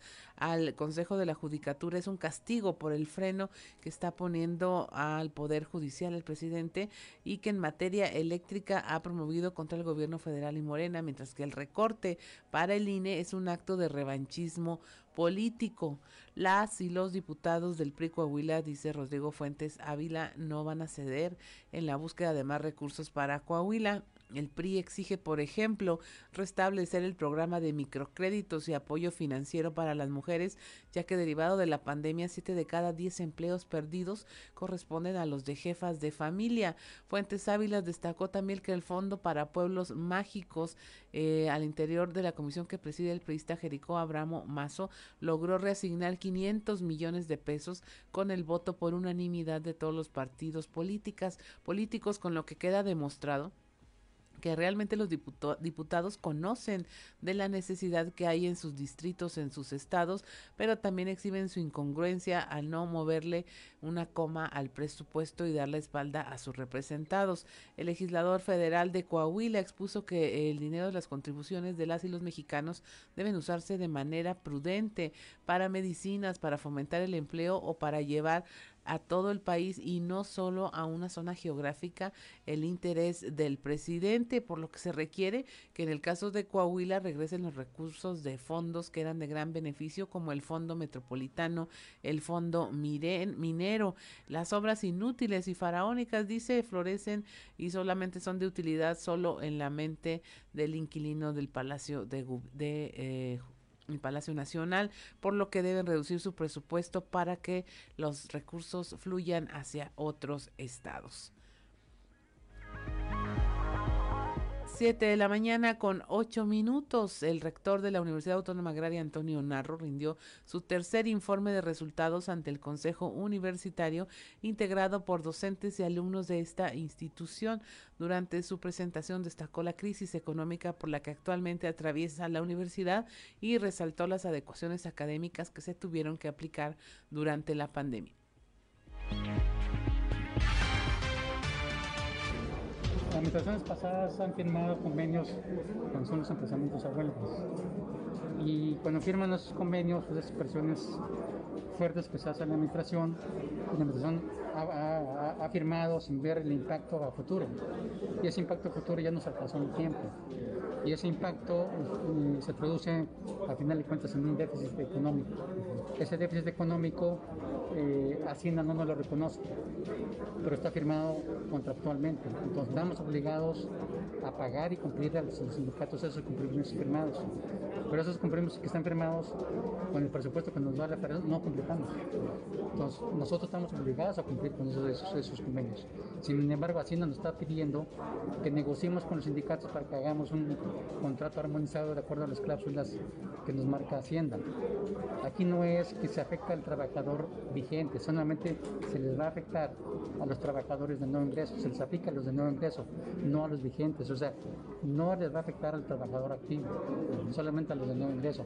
al Consejo de la Judicatura es un castigo por el freno que está poniendo al Poder Judicial el presidente y que en materia eléctrica ha promovido contra el gobierno federal y Morena, mientras que el recorte para el INE es un acto de revanchismo político. Las y los diputados del PRI Coahuila, dice Rodrigo Fuentes Ávila, no van a ceder en la búsqueda de más recursos para Coahuila. El PRI exige, por ejemplo, restablecer el programa de microcréditos y apoyo financiero para las mujeres, ya que derivado de la pandemia, siete de cada diez empleos perdidos corresponden a los de jefas de familia. Fuentes Ávila destacó también que el Fondo para Pueblos Mágicos eh, al interior de la comisión que preside el priista Jericó Abramo Mazo logró reasignar 500 millones de pesos con el voto por unanimidad de todos los partidos políticas, políticos, con lo que queda demostrado que realmente los diputados conocen de la necesidad que hay en sus distritos, en sus estados, pero también exhiben su incongruencia al no moverle una coma al presupuesto y dar la espalda a sus representados. El legislador federal de Coahuila expuso que el dinero de las contribuciones de las y los mexicanos deben usarse de manera prudente para medicinas, para fomentar el empleo o para llevar a todo el país y no solo a una zona geográfica el interés del presidente, por lo que se requiere que en el caso de Coahuila regresen los recursos de fondos que eran de gran beneficio como el Fondo Metropolitano, el Fondo Miren, Minero. Las obras inútiles y faraónicas, dice, florecen y solamente son de utilidad solo en la mente del inquilino del Palacio de, eh, el Palacio Nacional, por lo que deben reducir su presupuesto para que los recursos fluyan hacia otros estados. 7 de la mañana con 8 minutos, el rector de la Universidad Autónoma Agraria, Antonio Narro, rindió su tercer informe de resultados ante el Consejo Universitario, integrado por docentes y alumnos de esta institución. Durante su presentación destacó la crisis económica por la que actualmente atraviesa la universidad y resaltó las adecuaciones académicas que se tuvieron que aplicar durante la pandemia. Administraciones pasadas han firmado convenios con son los emplazamientos a huelgas. Y cuando firman esos convenios, pues, esas presiones fuertes que se hace en la administración, la administración ha, firmado sin ver el impacto a futuro. Y ese impacto a futuro ya nos alcanzó en el tiempo. Y ese impacto eh, se produce, al final de cuentas, en un déficit económico. Ese déficit económico, eh, Hacienda no nos lo reconoce, pero está firmado contractualmente. Entonces, estamos obligados a pagar y cumplir a los sindicatos esos compromisos firmados. Pero esos compromisos que están firmados con el presupuesto que nos da la federación no completamos. Entonces, nosotros estamos obligados a cumplir con esos, esos, convenios. Sin embargo, Hacienda nos está pidiendo que negociemos con los sindicatos para que hagamos un contrato armonizado de acuerdo a las cláusulas que nos marca Hacienda. Aquí no es que se afecte al trabajador vigente, solamente se les va a afectar a los trabajadores de nuevo ingreso, se les aplica a los de nuevo ingreso, no a los vigentes, o sea, no les va a afectar al trabajador activo, solamente a los de nuevo ingreso.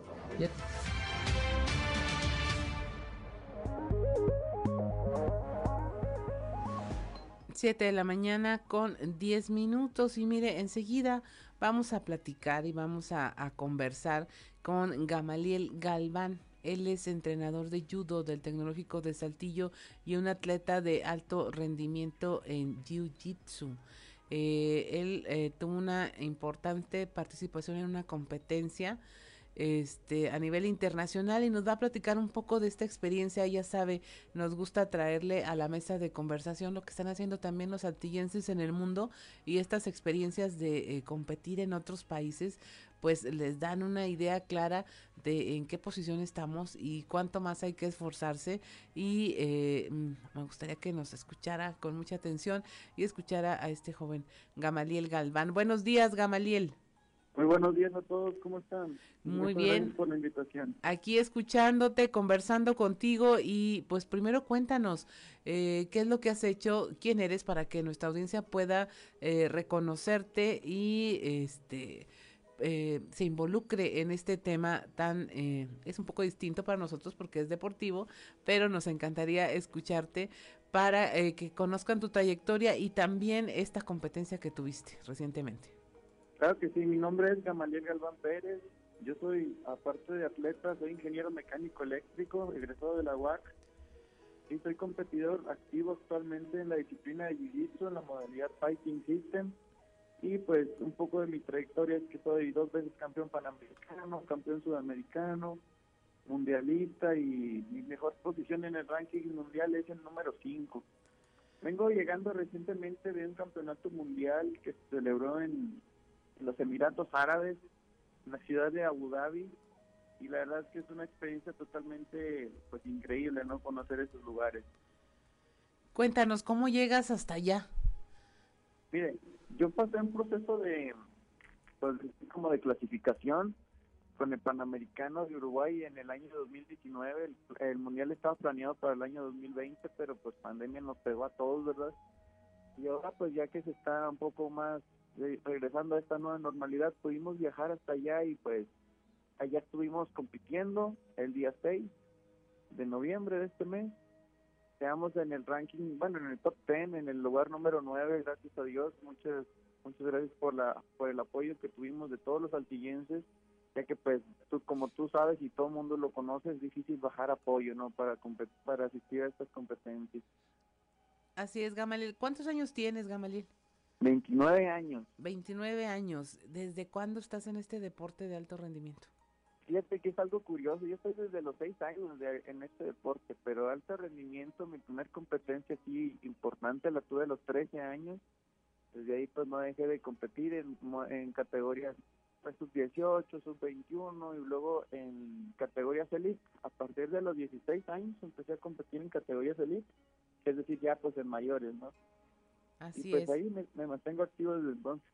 7 de la mañana con 10 minutos y mire, enseguida vamos a platicar y vamos a, conversar con Gamaliel Galván. Él es entrenador de judo del Tecnológico de Saltillo y un atleta de alto rendimiento en Jiu-Jitsu. Eh, él eh, tuvo una importante participación en una competencia este, a nivel internacional y nos va a platicar un poco de esta experiencia. Ya sabe, nos gusta traerle a la mesa de conversación lo que están haciendo también los altillenses en el mundo y estas experiencias de eh, competir en otros países, pues les dan una idea clara de en qué posición estamos y cuánto más hay que esforzarse. Y eh, me gustaría que nos escuchara con mucha atención y escuchara a este joven Gamaliel Galván. Buenos días, Gamaliel. Muy buenos días a todos, ¿cómo están? Muy bien. Gracias por la invitación. Aquí escuchándote, conversando contigo y pues primero cuéntanos eh, qué es lo que has hecho, quién eres para que nuestra audiencia pueda eh, reconocerte y este eh, se involucre en este tema tan es un poco distinto para nosotros porque es deportivo, pero nos encantaría escucharte para que conozcan tu trayectoria y también esta competencia que tuviste recientemente. Claro que sí, mi nombre es Gamaliel Galván Pérez. Yo soy, aparte de atleta, soy ingeniero mecánico eléctrico, egresado de la UAC. Y soy competidor activo actualmente en la disciplina de Jiu-Jitsu, en la modalidad Fighting System. Y pues un poco de mi trayectoria es que soy dos veces campeón panamericano, campeón sudamericano, mundialista y mi mejor posición en el ranking mundial es el número 5. Vengo llegando recientemente de un campeonato mundial que se celebró en los Emiratos Árabes, en la ciudad de Abu Dhabi, y la verdad es que es una experiencia totalmente pues increíble, ¿no? Conocer esos lugares. Cuéntanos, ¿cómo llegas hasta allá? Mire, yo pasé un proceso de, pues, como de clasificación con el Panamericano de Uruguay en el año 2019. El, el, Mundial estaba planeado para el año 2020, pero pues pandemia nos pegó a todos, ¿verdad? Y ahora pues ya que se está un poco más regresando a esta nueva normalidad, pudimos viajar hasta allá y pues allá estuvimos compitiendo el día 6 de noviembre de este mes. Quedamos en el ranking, bueno, en el top 10, en el lugar número 9, gracias a Dios. Muchas muchas gracias por la por el apoyo que tuvimos de todos los altillenses, ya que pues tú como tú sabes y todo el mundo lo conoce, es difícil bajar apoyo, ¿no? Para para asistir a estas competencias. Así es, Gamaliel. ¿Cuántos años tienes, Gamaliel? 29 años. 29 años. ¿Desde cuándo estás en este deporte de alto rendimiento? Fíjate que es algo curioso. Yo estoy desde los 6 años en este deporte, pero alto rendimiento, mi primer competencia así importante la tuve a los 13 años. Desde ahí pues no dejé de competir en, en categorías pues, sub-18, sub-21 y luego en categorías elite. A partir de los 16 años empecé a competir en categorías elite, es decir, ya pues en mayores, ¿no? Así y pues es. ahí me, mantengo activo desde entonces.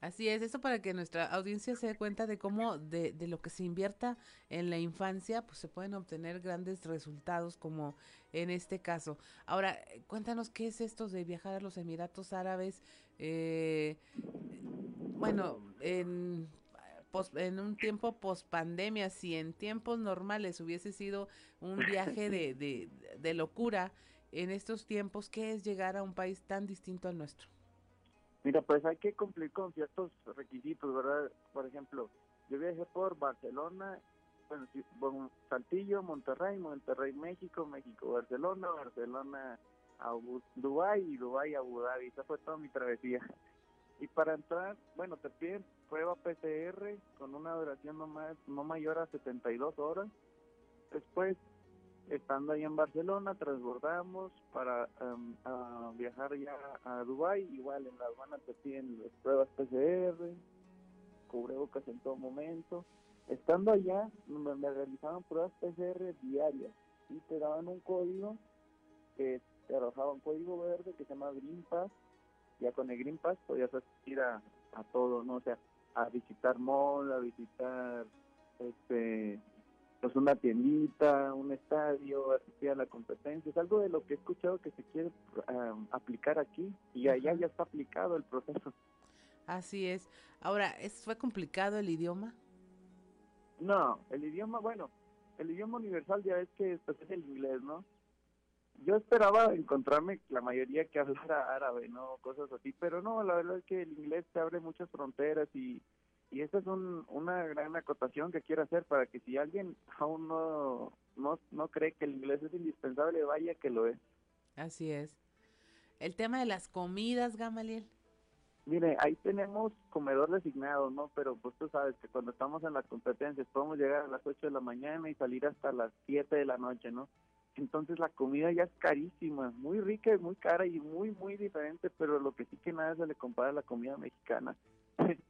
Así es, eso para que nuestra audiencia se dé cuenta de cómo de, de, lo que se invierta en la infancia, pues se pueden obtener grandes resultados como en este caso. Ahora, cuéntanos qué es esto de viajar a los Emiratos Árabes. Eh, bueno, en, en un tiempo post pandemia, si en tiempos normales hubiese sido un viaje de, de, de locura, en estos tiempos, ¿qué es llegar a un país tan distinto al nuestro? Mira, pues hay que cumplir con ciertos requisitos, ¿verdad? Por ejemplo, yo viajé por Barcelona, bueno, Saltillo, Monterrey, Monterrey, México, México, Barcelona, Barcelona, a Dubái y Dubái, Abu Dhabi. Esa fue toda mi travesía. Y para entrar, bueno, te piden prueba PCR con una duración no, más, no mayor a 72 horas. Después estando ahí en Barcelona, transbordamos para um, viajar ya a Dubai igual en la aduana te piden pruebas PCR, cubrebocas en todo momento. Estando allá, me, me realizaban pruebas PCR diarias y te daban un código que te arrojaba un código verde que se llama Green Pass. Ya con el Green Pass podías asistir a, a todo, ¿no? O sea, a visitar mall, a visitar este pues una tiendita, un estadio, asistir a la competencia, es algo de lo que he escuchado que se quiere um, aplicar aquí y allá ya está aplicado el proceso. Así es. Ahora, ¿es, ¿fue complicado el idioma? No, el idioma, bueno, el idioma universal ya es que pues, es el inglés, ¿no? Yo esperaba encontrarme la mayoría que hablara árabe, ¿no? Cosas así, pero no, la verdad es que el inglés te abre muchas fronteras y y esa es un, una gran acotación que quiero hacer para que si alguien aún no, no, no cree que el inglés es indispensable, vaya que lo es. Así es. El tema de las comidas, Gamaliel. Mire, ahí tenemos comedor designado, ¿no? Pero pues tú sabes que cuando estamos en las competencias podemos llegar a las 8 de la mañana y salir hasta las 7 de la noche, ¿no? Entonces la comida ya es carísima, muy rica y muy cara y muy, muy diferente, pero lo que sí que nada se le compara a la comida mexicana.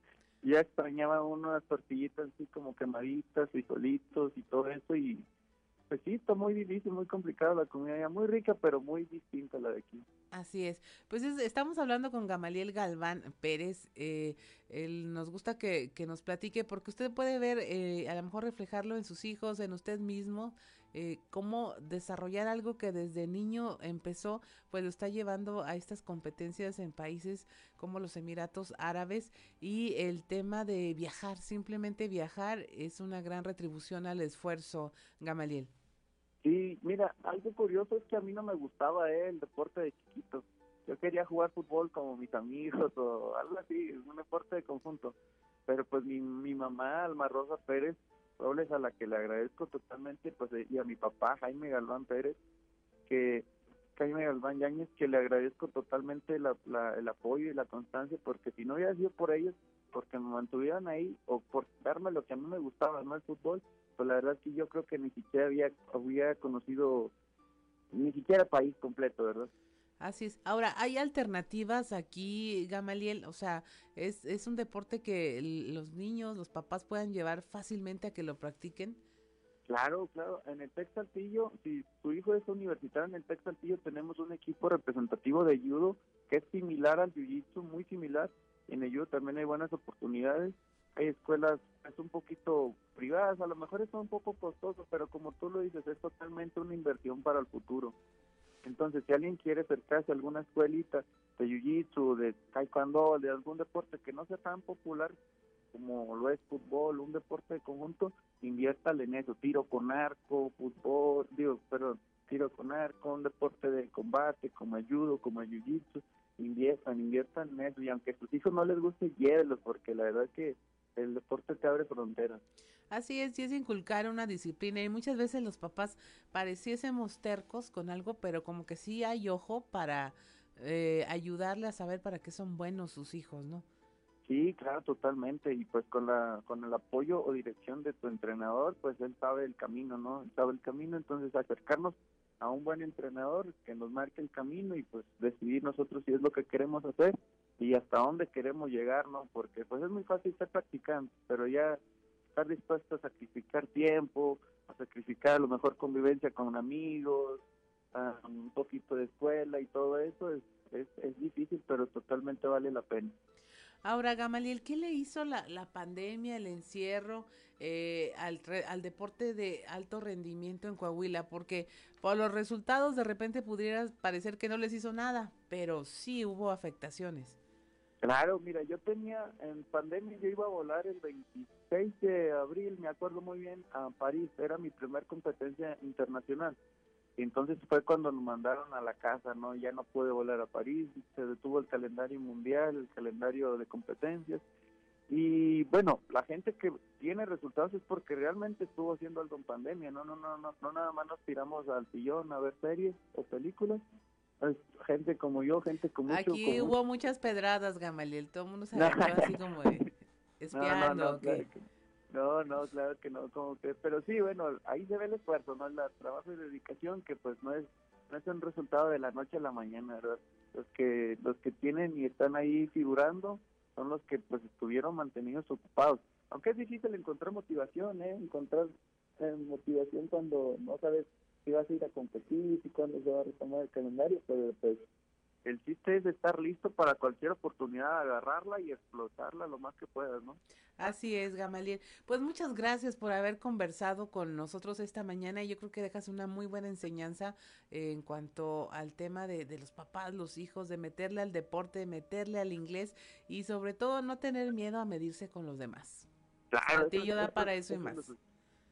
ya extrañaba unas tortillitas así como quemaditas, frijolitos y todo eso y pues sí, está muy difícil, muy complicada la comida muy rica, pero muy distinta a la de aquí. Así es. Pues estamos hablando con Gamaliel Galván Pérez. Eh, él nos gusta que, que, nos platique porque usted puede ver, eh, a lo mejor reflejarlo en sus hijos, en usted mismo, eh, cómo desarrollar algo que desde niño empezó, pues lo está llevando a estas competencias en países como los Emiratos Árabes y el tema de viajar, simplemente viajar es una gran retribución al esfuerzo, Gamaliel. Sí, mira, algo curioso es que a mí no me gustaba eh, el deporte de chiquito. Yo quería jugar fútbol como mis amigos o algo así, un deporte de conjunto. Pero pues mi, mi mamá, Alma Rosa Pérez, Robles, a la que le agradezco totalmente, pues y a mi papá, Jaime Galván Pérez, que Jaime Galván Yáñez, que le agradezco totalmente la, el apoyo y la constancia, porque si no hubiera sido por ellos, porque me mantuvieran ahí o por darme lo que a mí me gustaba, no el fútbol, pues la verdad es que yo creo que ni siquiera había, había conocido ni siquiera país completo, ¿verdad? Así es. Ahora, ¿hay alternativas aquí, Gamaliel? O sea, ¿es, es un deporte que los niños, los papás puedan llevar fácilmente a que lo practiquen? Claro, claro. En el Tec Saltillo, si tu hijo es universitario, en el Tec Saltillo tenemos un equipo representativo de judo que es similar al jiu-jitsu, muy similar. En el judo también hay buenas oportunidades hay escuelas es un poquito privadas, a lo mejor es un poco costoso, pero como tú lo dices, es totalmente una inversión para el futuro. Entonces, si alguien quiere acercarse a alguna escuelita de jiu-jitsu, de taekwondo, de algún deporte que no sea tan popular como lo es fútbol, un deporte de conjunto, inviértale en eso, tiro con arco, fútbol, digo, pero tiro con arco, un deporte de combate como el judo, como jiu-jitsu, inviertan, inviertan en eso, y aunque a sus hijos no les guste, llévelos, porque la verdad es que el deporte te abre fronteras. Así es, y es inculcar una disciplina y muchas veces los papás pareciésemos tercos con algo, pero como que sí hay ojo para eh, ayudarle a saber para qué son buenos sus hijos, ¿no? Sí, claro, totalmente. Y pues con la con el apoyo o dirección de tu entrenador, pues él sabe el camino, ¿no? Él sabe el camino, entonces acercarnos a un buen entrenador que nos marque el camino y pues decidir nosotros si es lo que queremos hacer y hasta dónde queremos llegar, ¿no? Porque pues es muy fácil estar practicando, pero ya estar dispuesto a sacrificar tiempo, a sacrificar a lo mejor convivencia con amigos, un poquito de escuela y todo eso es, es, es difícil, pero totalmente vale la pena. Ahora, Gamaliel, ¿qué le hizo la, la pandemia, el encierro eh, al, al, deporte de alto rendimiento en Coahuila? Porque por los resultados de repente pudiera parecer que no les hizo nada, pero sí hubo afectaciones. Claro, mira, yo tenía en pandemia, yo iba a volar el 26 de abril, me acuerdo muy bien, a París, era mi primer competencia internacional. Entonces fue cuando nos mandaron a la casa, ¿no? Ya no pude volar a París, se detuvo el calendario mundial, el calendario de competencias. Y bueno, la gente que tiene resultados es porque realmente estuvo haciendo algo en pandemia, no, no, no, no, no nada más nos tiramos al sillón a ver series o películas, gente como yo, gente con mucho... Aquí hubo muchas pedradas, Gamaliel, todo el mundo se así como espiando. No, no, claro que no, como que, pero sí, bueno, ahí se ve el esfuerzo, ¿no? El trabajo y dedicación que pues no es, no es un resultado de la noche a la mañana, ¿verdad? Los que, los que tienen y están ahí figurando son los que pues estuvieron mantenidos ocupados. Aunque es difícil encontrar motivación, ¿eh? Encontrar eh, motivación cuando no sabes si vas a ir a competir, y cuándo se va a retomar el calendario, pero pues el chiste es estar listo para cualquier oportunidad, agarrarla y explotarla lo más que puedas, ¿no? Así es, Gamaliel. Pues muchas gracias por haber conversado con nosotros esta mañana y yo creo que dejas una muy buena enseñanza en cuanto al tema de, de los papás, los hijos, de meterle al deporte, de meterle al inglés y sobre todo no tener miedo a medirse con los demás. Claro. yo da para eso y más.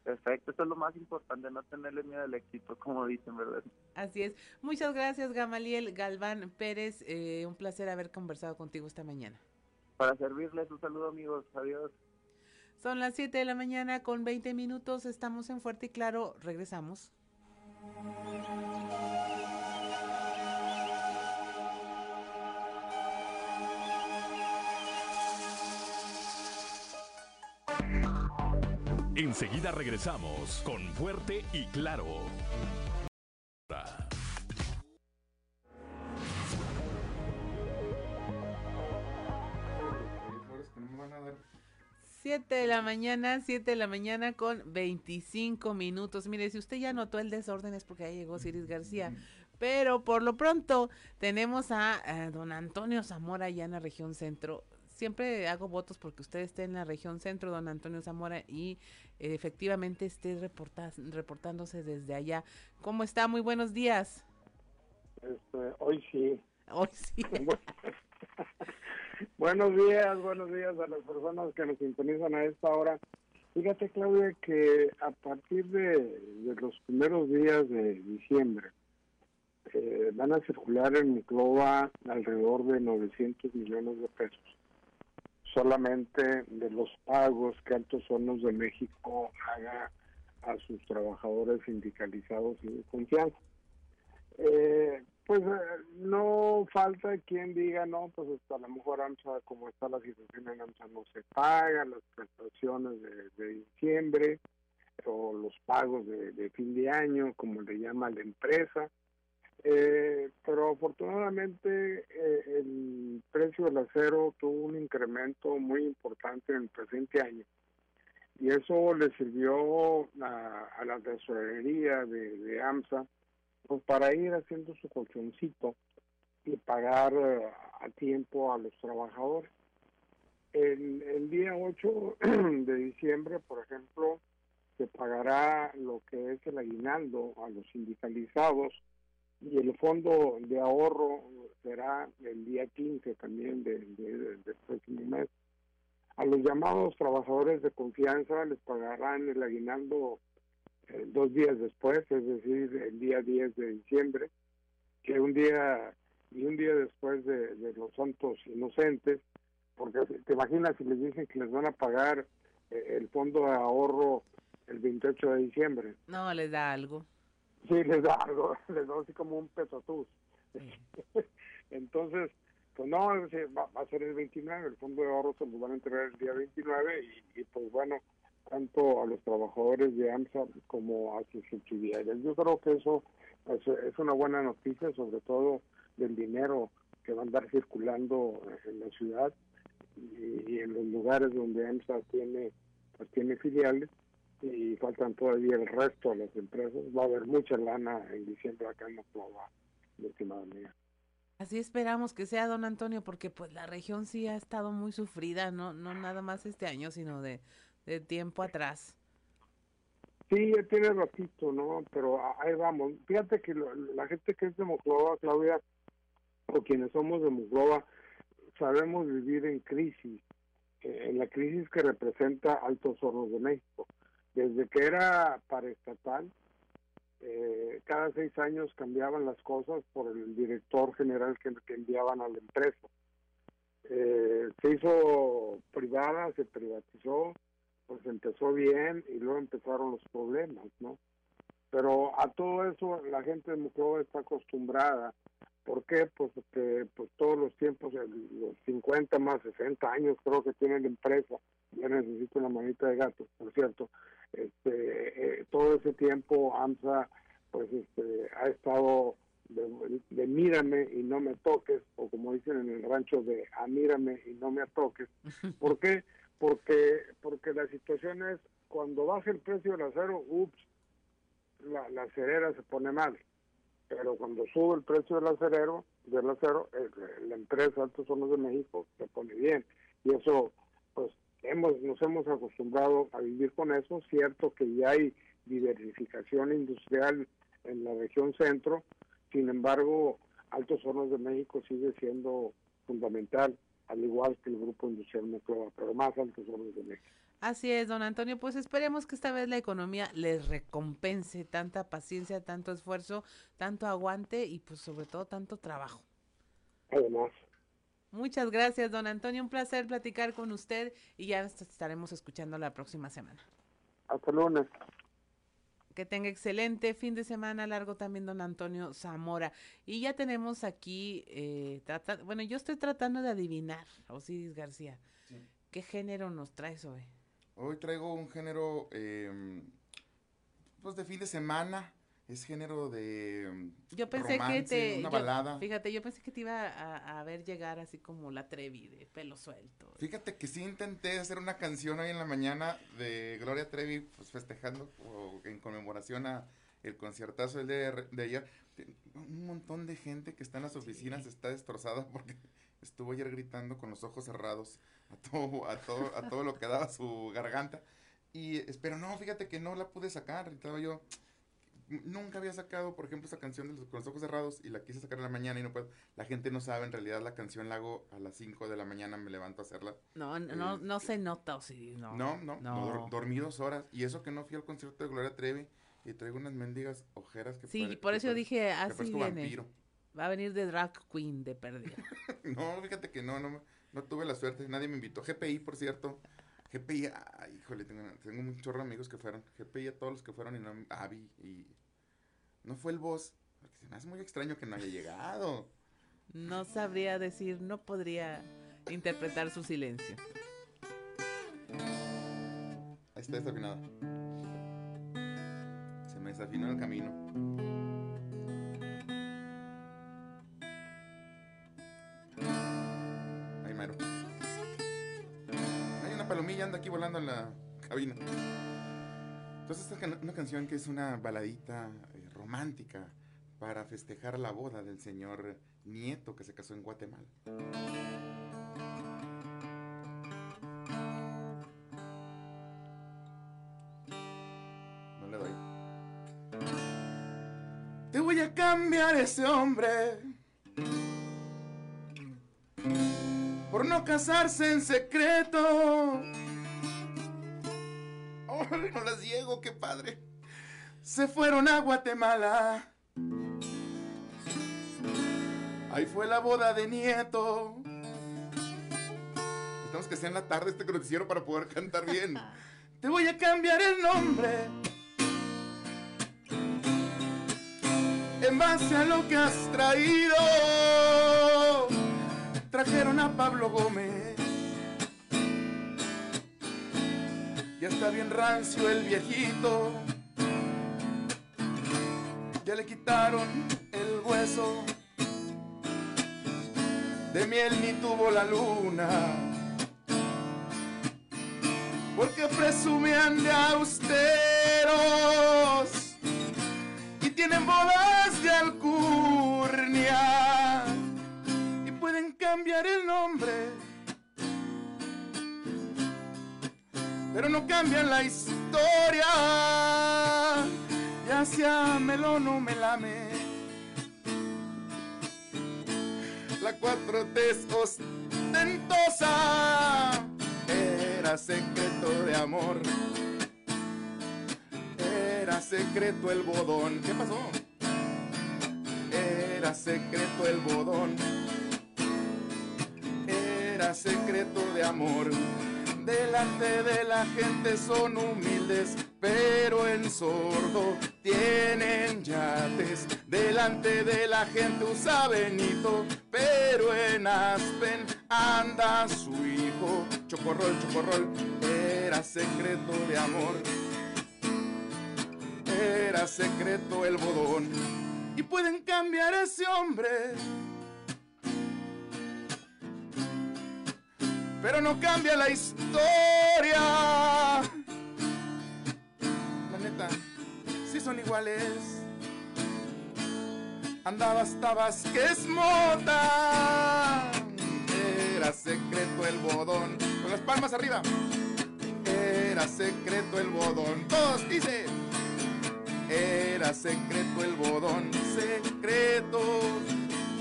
Perfecto, eso es lo más importante, no tenerle miedo al éxito, como dicen, ¿verdad? Así es. Muchas gracias, Gamaliel Galván Pérez. Eh, un placer haber conversado contigo esta mañana. Para servirles, un saludo, amigos. Adiós. Son las 7 de la mañana con 20 minutos. Estamos en Fuerte y Claro. Regresamos. Enseguida regresamos con Fuerte y Claro. 7 de la mañana, 7 de la mañana con 25 minutos. Mire, si usted ya notó el desorden es porque ahí llegó Ciris García. Pero por lo pronto tenemos a, don Antonio Zamora allá en la región centro. Siempre hago votos porque usted esté en la región centro, don Antonio Zamora, y efectivamente esté reportándose desde allá. ¿Cómo está? Muy buenos días. Este, hoy sí. Hoy sí. buenos días, buenos días a las personas que nos sintonizan a esta hora. Fíjate, Claudia, que a partir de, los primeros días de diciembre eh, van a circular en Miclova alrededor de 900 millones de pesos. Solamente de los pagos que Altos Hornos de México haga a sus trabajadores sindicalizados y de confianza. Eh, pues eh, no falta quien diga, no, pues hasta a lo mejor AMSA, como está la situación en AMSA, no se pagan las prestaciones de, diciembre o los pagos de, fin de año, como le llama la empresa. Eh, pero afortunadamente eh, el precio del acero tuvo un incremento muy importante en el presente año y eso le sirvió a, la tesorería de, de AMSA pues para ir haciendo su colchoncito y pagar eh, a tiempo a los trabajadores. El, el día 8 de diciembre, por ejemplo, se pagará lo que es el aguinaldo a los sindicalizados y el fondo de ahorro será el día 15 también del próximo mes. A los llamados trabajadores de confianza les pagarán el aguinaldo eh, dos días después, es decir, el día 10 de diciembre, que un día y un día después de, los santos inocentes, porque te imaginas si les dicen que les van a pagar eh, el fondo de ahorro el 28 de diciembre. No, les da algo. Sí, les da algo, les da así como un petotús. Entonces, pues no, va, a ser el 29, el fondo de ahorro se lo van a entregar el día 29 y, y pues bueno, tanto a los trabajadores de AMSA como a sus subsidiarias. Yo creo que eso es, una buena noticia, sobre todo del dinero que va a andar circulando en la ciudad y, en los lugares donde AMSA tiene, pues tiene filiales y faltan todavía el resto de las empresas. Va a haber mucha lana en diciembre acá en Monclova, estimada mía. Así esperamos que sea, don Antonio, porque pues la región sí ha estado muy sufrida, no, no nada más este año, sino de, de tiempo atrás. Sí, tiene ratito, ¿no? Pero ahí vamos. Fíjate que la gente que es de Moclova, Claudia, o quienes somos de Moclova, sabemos vivir en crisis, eh, en la crisis que representa Altos Hornos de México. Desde que era paraestatal, eh, cada seis años cambiaban las cosas por el director general que, enviaban a la empresa. Eh, se hizo privada, se privatizó, pues empezó bien y luego empezaron los problemas, ¿no? Pero a todo eso la gente de Muclova está acostumbrada. ¿Por qué? Pues porque pues todos los tiempos, los 50 más 60 años creo que tiene la empresa, ya necesito una manita de gato, por cierto, este, eh, todo ese tiempo AMSA pues este, ha estado de, de, mírame y no me toques, o como dicen en el rancho de a mírame y no me toques. ¿Por qué? porque porque la situación es cuando baja el precio del acero, ups, la, la acerera se pone mal. Pero cuando sube el precio del acero, del acero, la empresa Altos Hornos de México se pone bien. Y eso, pues, hemos nos hemos acostumbrado a vivir con eso. Cierto que ya hay diversificación industrial en la región centro, sin embargo, Altos Hornos de México sigue siendo fundamental al igual que el Grupo Industrial Meclova, pero más altos hornos de México. Así es, don Antonio, pues esperemos que esta vez la economía les recompense tanta paciencia, tanto esfuerzo, tanto aguante y pues sobre todo tanto trabajo. Además. Muchas gracias, don Antonio, un placer platicar con usted y ya estaremos escuchando la próxima semana. Hasta lunes. Que tenga excelente fin de semana largo también don Antonio Zamora. Y ya tenemos aquí, eh, bueno, yo estoy tratando de adivinar, Osiris García, ¿qué género nos traes hoy? Hoy traigo un género, em, pues de fin de semana, es género de mm, yo pensé que te una balada. Fíjate, yo pensé que te iba a, a, ver llegar así como la Trevi de pelo suelto. Fíjate que sí intenté hacer una canción hoy en la mañana de Gloria Trevi pues festejando o en conmemoración a el conciertazo del de, de ayer. Un montón de gente que está en las oficinas está destrozada porque estuvo ayer gritando con los ojos cerrados a todo a todo a todo lo que daba su garganta. Y espero no, fíjate que no la pude sacar, estaba yo nunca había sacado, por ejemplo, esa canción de los, con los ojos cerrados y la quise sacar en la mañana y no puedo. La gente no sabe, en realidad la canción la hago a las 5 de la mañana, me levanto a hacerla. No, no, eh, no se nota, o sí, no. No, no, no. dormí dos horas. Y eso que no fui al concierto de Gloria Trevi y traigo unas mendigas ojeras que Sí, por eso dije, así viene. Va a venir de drag queen de pérdida. no, fíjate que no, no, no tuve la suerte, nadie me invitó. GPI, por cierto. GPI, ay, híjole, tengo, tengo un chorro de amigos que fueron. GPI a todos los que fueron y no, Avi y no fue el boss. Porque se me hace muy extraño que no haya llegado. No sabría decir, no podría interpretar su silencio. Ahí está desafinada. Se me desafinó el camino. Ahí mero. Hay una palomilla anda aquí volando en la cabina. Entonces esta es una canción que es una baladita romántica para festejar la boda del señor Nieto que se casó en Guatemala. No le doy. Te voy a cambiar ese hombre por no casarse en secreto. ¡Ay, no las llego, qué padre! se fueron a Guatemala. Ahí fue la boda de nieto. Estamos que sea en la tarde este noticiero para poder cantar bien. Te voy a cambiar el nombre. En base a lo que has traído. Trajeron a Pablo Gómez. Ya está bien rancio el viejito. Ya le quitaron el hueso. De miel ni tuvo la luna, porque presumían de austeros. Y tienen bodas de alcurnia. Y pueden cambiar el nombre, pero no cambian la historia ya sea melón o melame. La cuatro T ostentosa era secreto de amor. Era secreto el bodón. ¿Qué pasó? Era secreto el bodón. Era secreto de amor. Delante de la gente son humildes, pero en sordo tienen yates. Delante de la gente usa Benito, pero en Aspen anda su hijo. Chocorrol, chocorrol, era secreto de amor. Era secreto el bodón. Y pueden cambiar ese hombre pero no cambia la historia. La neta, si son iguales. Andaba estabas que es mota. Era secreto el bodón. Con las palmas arriba. Era secreto el bodón. Todos dice. Era secreto el bodón. Secreto.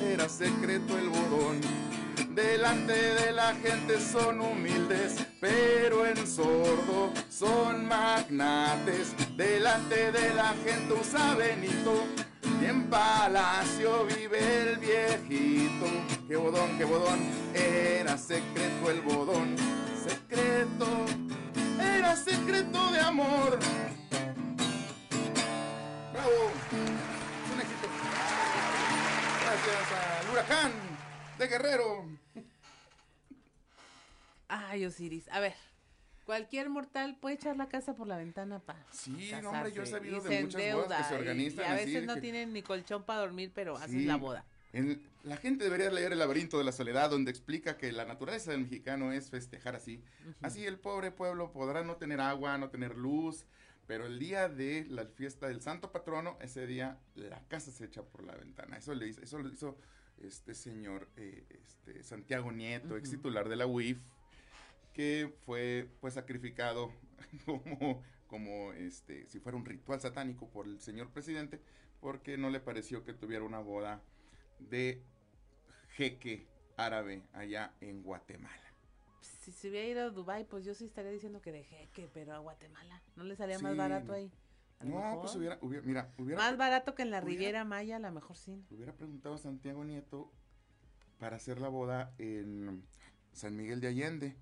Era secreto el bodón Delante de la gente son humildes, pero en sordo son magnates. Delante de la gente usa Benito, y en palacio vive el viejito. Qué bodón, qué bodón, era secreto el bodón. Secreto, era secreto de amor. Bravo, un éxito. Gracias al huracán de Guerrero. Ay, Osiris. A ver, Cualquier mortal puede echar la casa por la ventana para Sí, no, hombre, yo he sabido y de muchas bodas que se organizan Y, a veces no que- tienen ni colchón para dormir, pero haces Sí. la boda. En- la gente debería leer El laberinto de la soledad, donde explica que la naturaleza del mexicano es festejar así. Así el pobre pueblo podrá no tener agua, no tener luz, pero el día de la fiesta del santo patrono, ese día la casa se echa por la ventana. Eso, le hizo, eso lo hizo este señor eh, este, Santiago Nieto, ex Ujú. titular de la UIF, que fue pues sacrificado como, como este, si fuera un ritual satánico por el señor presidente, porque no le pareció que tuviera una boda de jeque árabe allá en Guatemala. Si se hubiera ido a Dubai, pues yo sí estaría diciendo que dejé que, pero a Guatemala. ¿No le salía más barato no. ahí? A No, mejor. pues hubiera, hubiera- mira, hubiera, Más barato que en la hubiera- Riviera Maya, a lo mejor sí. hubiera preguntado a Santiago Nieto para hacer la boda en San Miguel de Allende.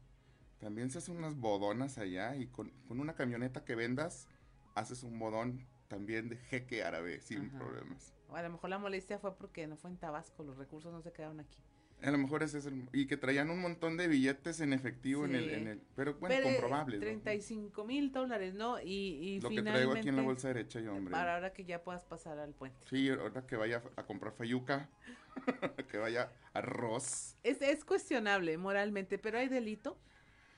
También se hacen unas bodonas allá y con, con una camioneta que vendas, haces un bodón también de jeque árabe sin Ajá. problemas. O a lo mejor la molestia fue porque no fue en Tabasco, los recursos no se quedaron aquí. A lo mejor ese es el... Y que traían un montón de billetes en efectivo en, el, Sí. en el... Pero bueno, Pero, eh, comprobables. ¿no? 35 mil dólares, ¿no? Y, y Lo que traigo aquí en la bolsa derecha yo, hombre. Para ahora que ya puedas pasar al puente. Sí, ahora que vaya a comprar fayuca, que vaya arroz. Es, es cuestionable moralmente, pero hay delito.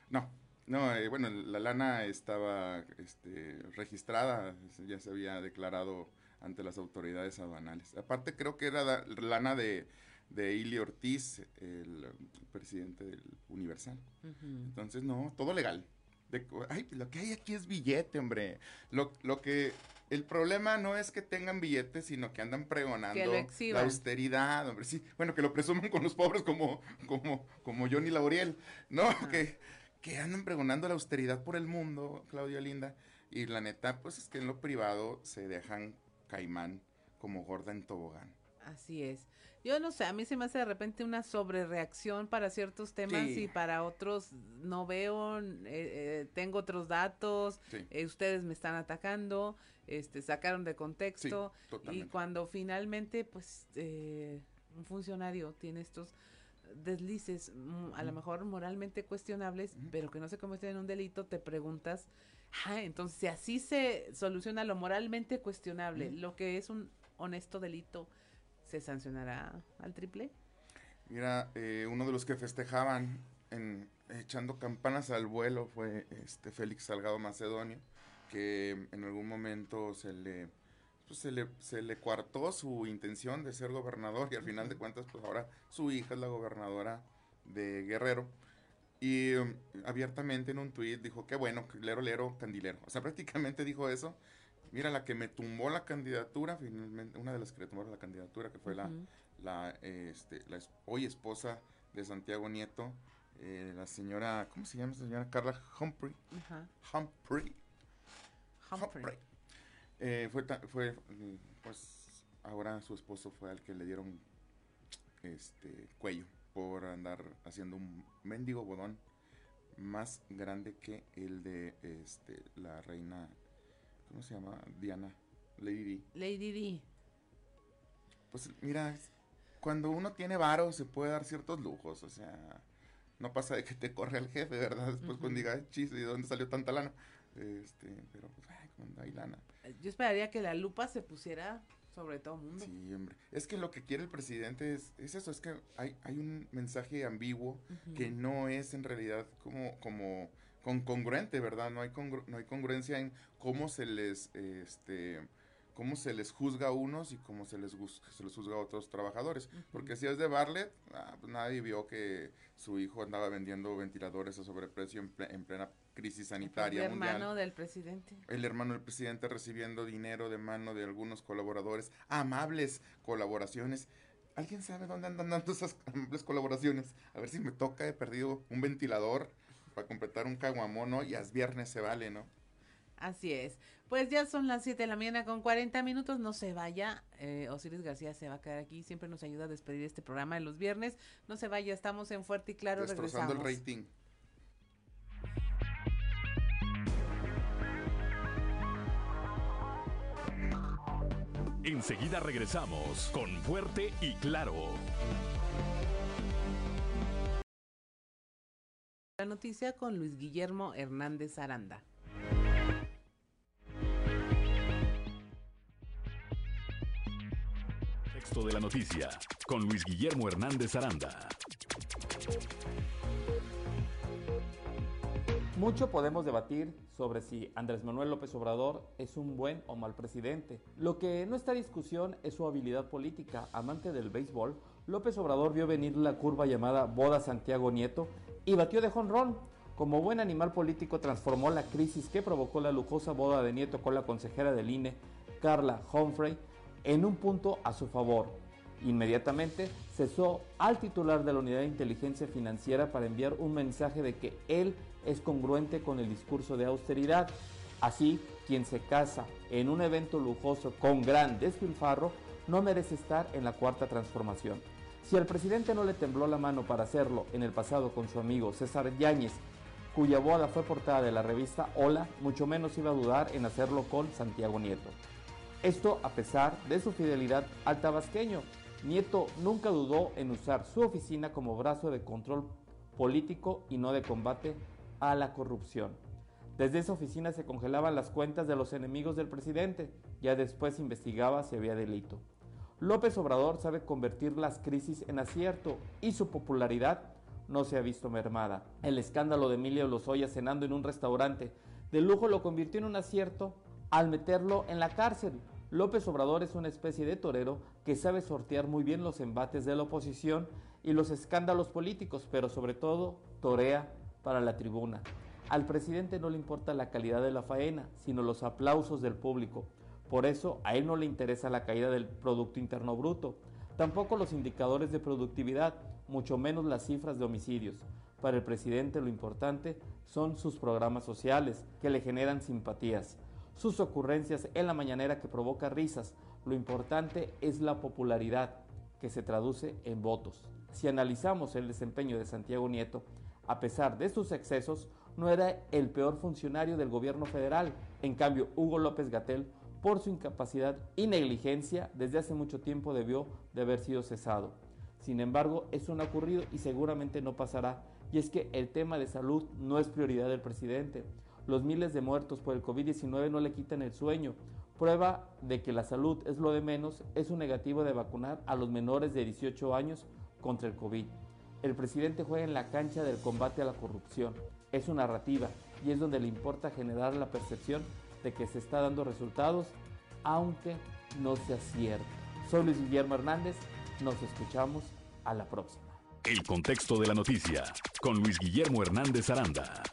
No, no, eh, bueno, la lana estaba este, registrada, ya se había declarado ante las autoridades aduanales. Aparte creo que era da- lana de, de Ili Ortiz, el presidente del Universal. Entonces, no, todo legal. De- ay, lo que hay aquí es billete, hombre. Lo, lo que... El problema no es que tengan billetes, sino que andan pregonando Que la austeridad, hombre. Sí, bueno, que lo presuman con los pobres como, como, como Johnny Lauriel. No, que, que andan pregonando la austeridad por el mundo, Claudia Linda. Y la neta, pues es que en lo privado se dejan caimán como gorda en tobogán. Así es. Yo no sé, a mí se me hace de repente una sobrereacción para ciertos temas Sí. y para otros no veo, eh, eh, tengo otros datos, Sí. eh, ustedes me están atacando, este, sacaron de contexto y cuando finalmente pues eh, un funcionario tiene estos deslices mm, a lo mejor moralmente cuestionables, pero que no se convierten en un delito, te preguntas, ah, entonces si así se soluciona lo moralmente cuestionable, lo que es un honesto delito, ¿se sancionará al triple? Mira, eh, uno de los que festejaban en, echando campanas al vuelo fue este Félix Salgado Macedonio, que en algún momento se le, pues, se le, se le coartó su intención de ser gobernador y al final de cuentas, pues ahora su hija es la gobernadora de Guerrero. Y um, abiertamente en un tuit dijo, qué bueno, lero, lero, candilero. O sea, prácticamente dijo eso. Mira, la que me tumbó la candidatura, finalmente, una de las que le tumbaron la candidatura, que fue la, la, este, la hoy esposa de Santiago Nieto, eh, la señora, ¿cómo se llama esa señora? Carla Humphrey. Ajá. Humphrey. Humphrey. Eh, fue, fue, pues, ahora su esposo fue al que le dieron este cuello por andar haciendo un mendigo bodón más grande que el de este la reina, ¿cómo se llama? Diana, Lady Di. Lady D. Pues mira, cuando uno tiene varo se puede dar ciertos lujos, o sea, no pasa de que te corre el jefe, ¿verdad? Después cuando diga, "Ay, chis, ¿de dónde salió tanta lana? Este, pero pues, ay, cuando hay lana. Yo esperaría que la lupa se pusiera sobre todo el mundo. Sí, hombre. Es que lo que quiere el presidente es, es eso, es que hay, hay un mensaje ambiguo que no es en realidad como, como con congruente, ¿verdad? No hay, congru- no hay congruencia en cómo se les, este, cómo se les juzga a unos y cómo se les, se les juzga a otros trabajadores. Porque si es de Bartlett, ah, pues nadie vio que su hijo andaba vendiendo ventiladores a sobreprecio en, ple- en plena crisis sanitaria el mundial hermano del presidente. el hermano del presidente recibiendo dinero de mano de algunos colaboradores, amables colaboraciones. ¿Alguien sabe dónde andan dando esas amables colaboraciones? A ver si me toca, he perdido un ventilador para completar un caguamón, ¿no? Y es viernes se vale, ¿no? Así es. Pues ya son las 7 de la mañana con 40 minutos. No se vaya. Eh, Osiris García se va a quedar aquí. Siempre nos ayuda a despedir este programa de los viernes. No se vaya. Estamos en Fuerte y Claro. Destrozando regresamos. el rating. Enseguida regresamos con Fuerte y Claro. Noticia con Luis Guillermo Hernández Aranda. Texto de la noticia con Luis Guillermo Hernández Aranda. Mucho podemos debatir sobre si Andrés Manuel López Obrador es un buen o mal presidente. Lo que no está en discusión es su habilidad política. Amante del béisbol, López Obrador vio venir la curva llamada Boda Santiago Nieto y batió de jonrón. Como buen animal político transformó la crisis que provocó la lujosa boda de Nieto con la consejera del INE, Carla Humphrey, en un punto a su favor. Inmediatamente cesó al titular de la Unidad de Inteligencia Financiera para enviar un mensaje de que él es congruente con el discurso de austeridad. Así, quien se casa en un evento lujoso con gran despilfarro no merece estar en la cuarta transformación. Si al presidente no le tembló la mano para hacerlo en el pasado con su amigo César Yáñez, cuya boda fue portada de la revista Hola, mucho menos iba a dudar en hacerlo con Santiago Nieto. Esto a pesar de su fidelidad al tabasqueño. Nieto nunca dudó en usar su oficina como brazo de control político y no de combate a la corrupción. Desde esa oficina se congelaban las cuentas de los enemigos del presidente, ya después investigaba si había delito. López Obrador sabe convertir las crisis en acierto y su popularidad no se ha visto mermada. El escándalo de Emilio Lozoya cenando en un restaurante de lujo lo convirtió en un acierto al meterlo en la cárcel. López Obrador es una especie de torero que sabe sortear muy bien los embates de la oposición y los escándalos políticos, pero sobre todo torea para la tribuna. Al presidente no le importa la calidad de la faena, sino los aplausos del público. Por eso a él no le interesa la caída del Producto Interno Bruto, tampoco los indicadores de productividad, mucho menos las cifras de homicidios. Para el presidente lo importante son sus programas sociales, que le generan simpatías, sus ocurrencias en la mañanera que provoca risas. Lo importante es la popularidad, que se traduce en votos. Si analizamos el desempeño de Santiago Nieto, a pesar de sus excesos, no era el peor funcionario del gobierno federal. En cambio, Hugo López Gatel, por su incapacidad y negligencia, desde hace mucho tiempo debió de haber sido cesado. Sin embargo, eso no ha ocurrido y seguramente no pasará. Y es que el tema de salud no es prioridad del presidente. Los miles de muertos por el COVID-19 no le quitan el sueño. Prueba de que la salud es lo de menos es un negativo de vacunar a los menores de 18 años contra el COVID. El presidente juega en la cancha del combate a la corrupción. Es su narrativa y es donde le importa generar la percepción de que se está dando resultados, aunque no sea cierto. Soy Luis Guillermo Hernández, nos escuchamos a la próxima. El contexto de la noticia con Luis Guillermo Hernández Aranda.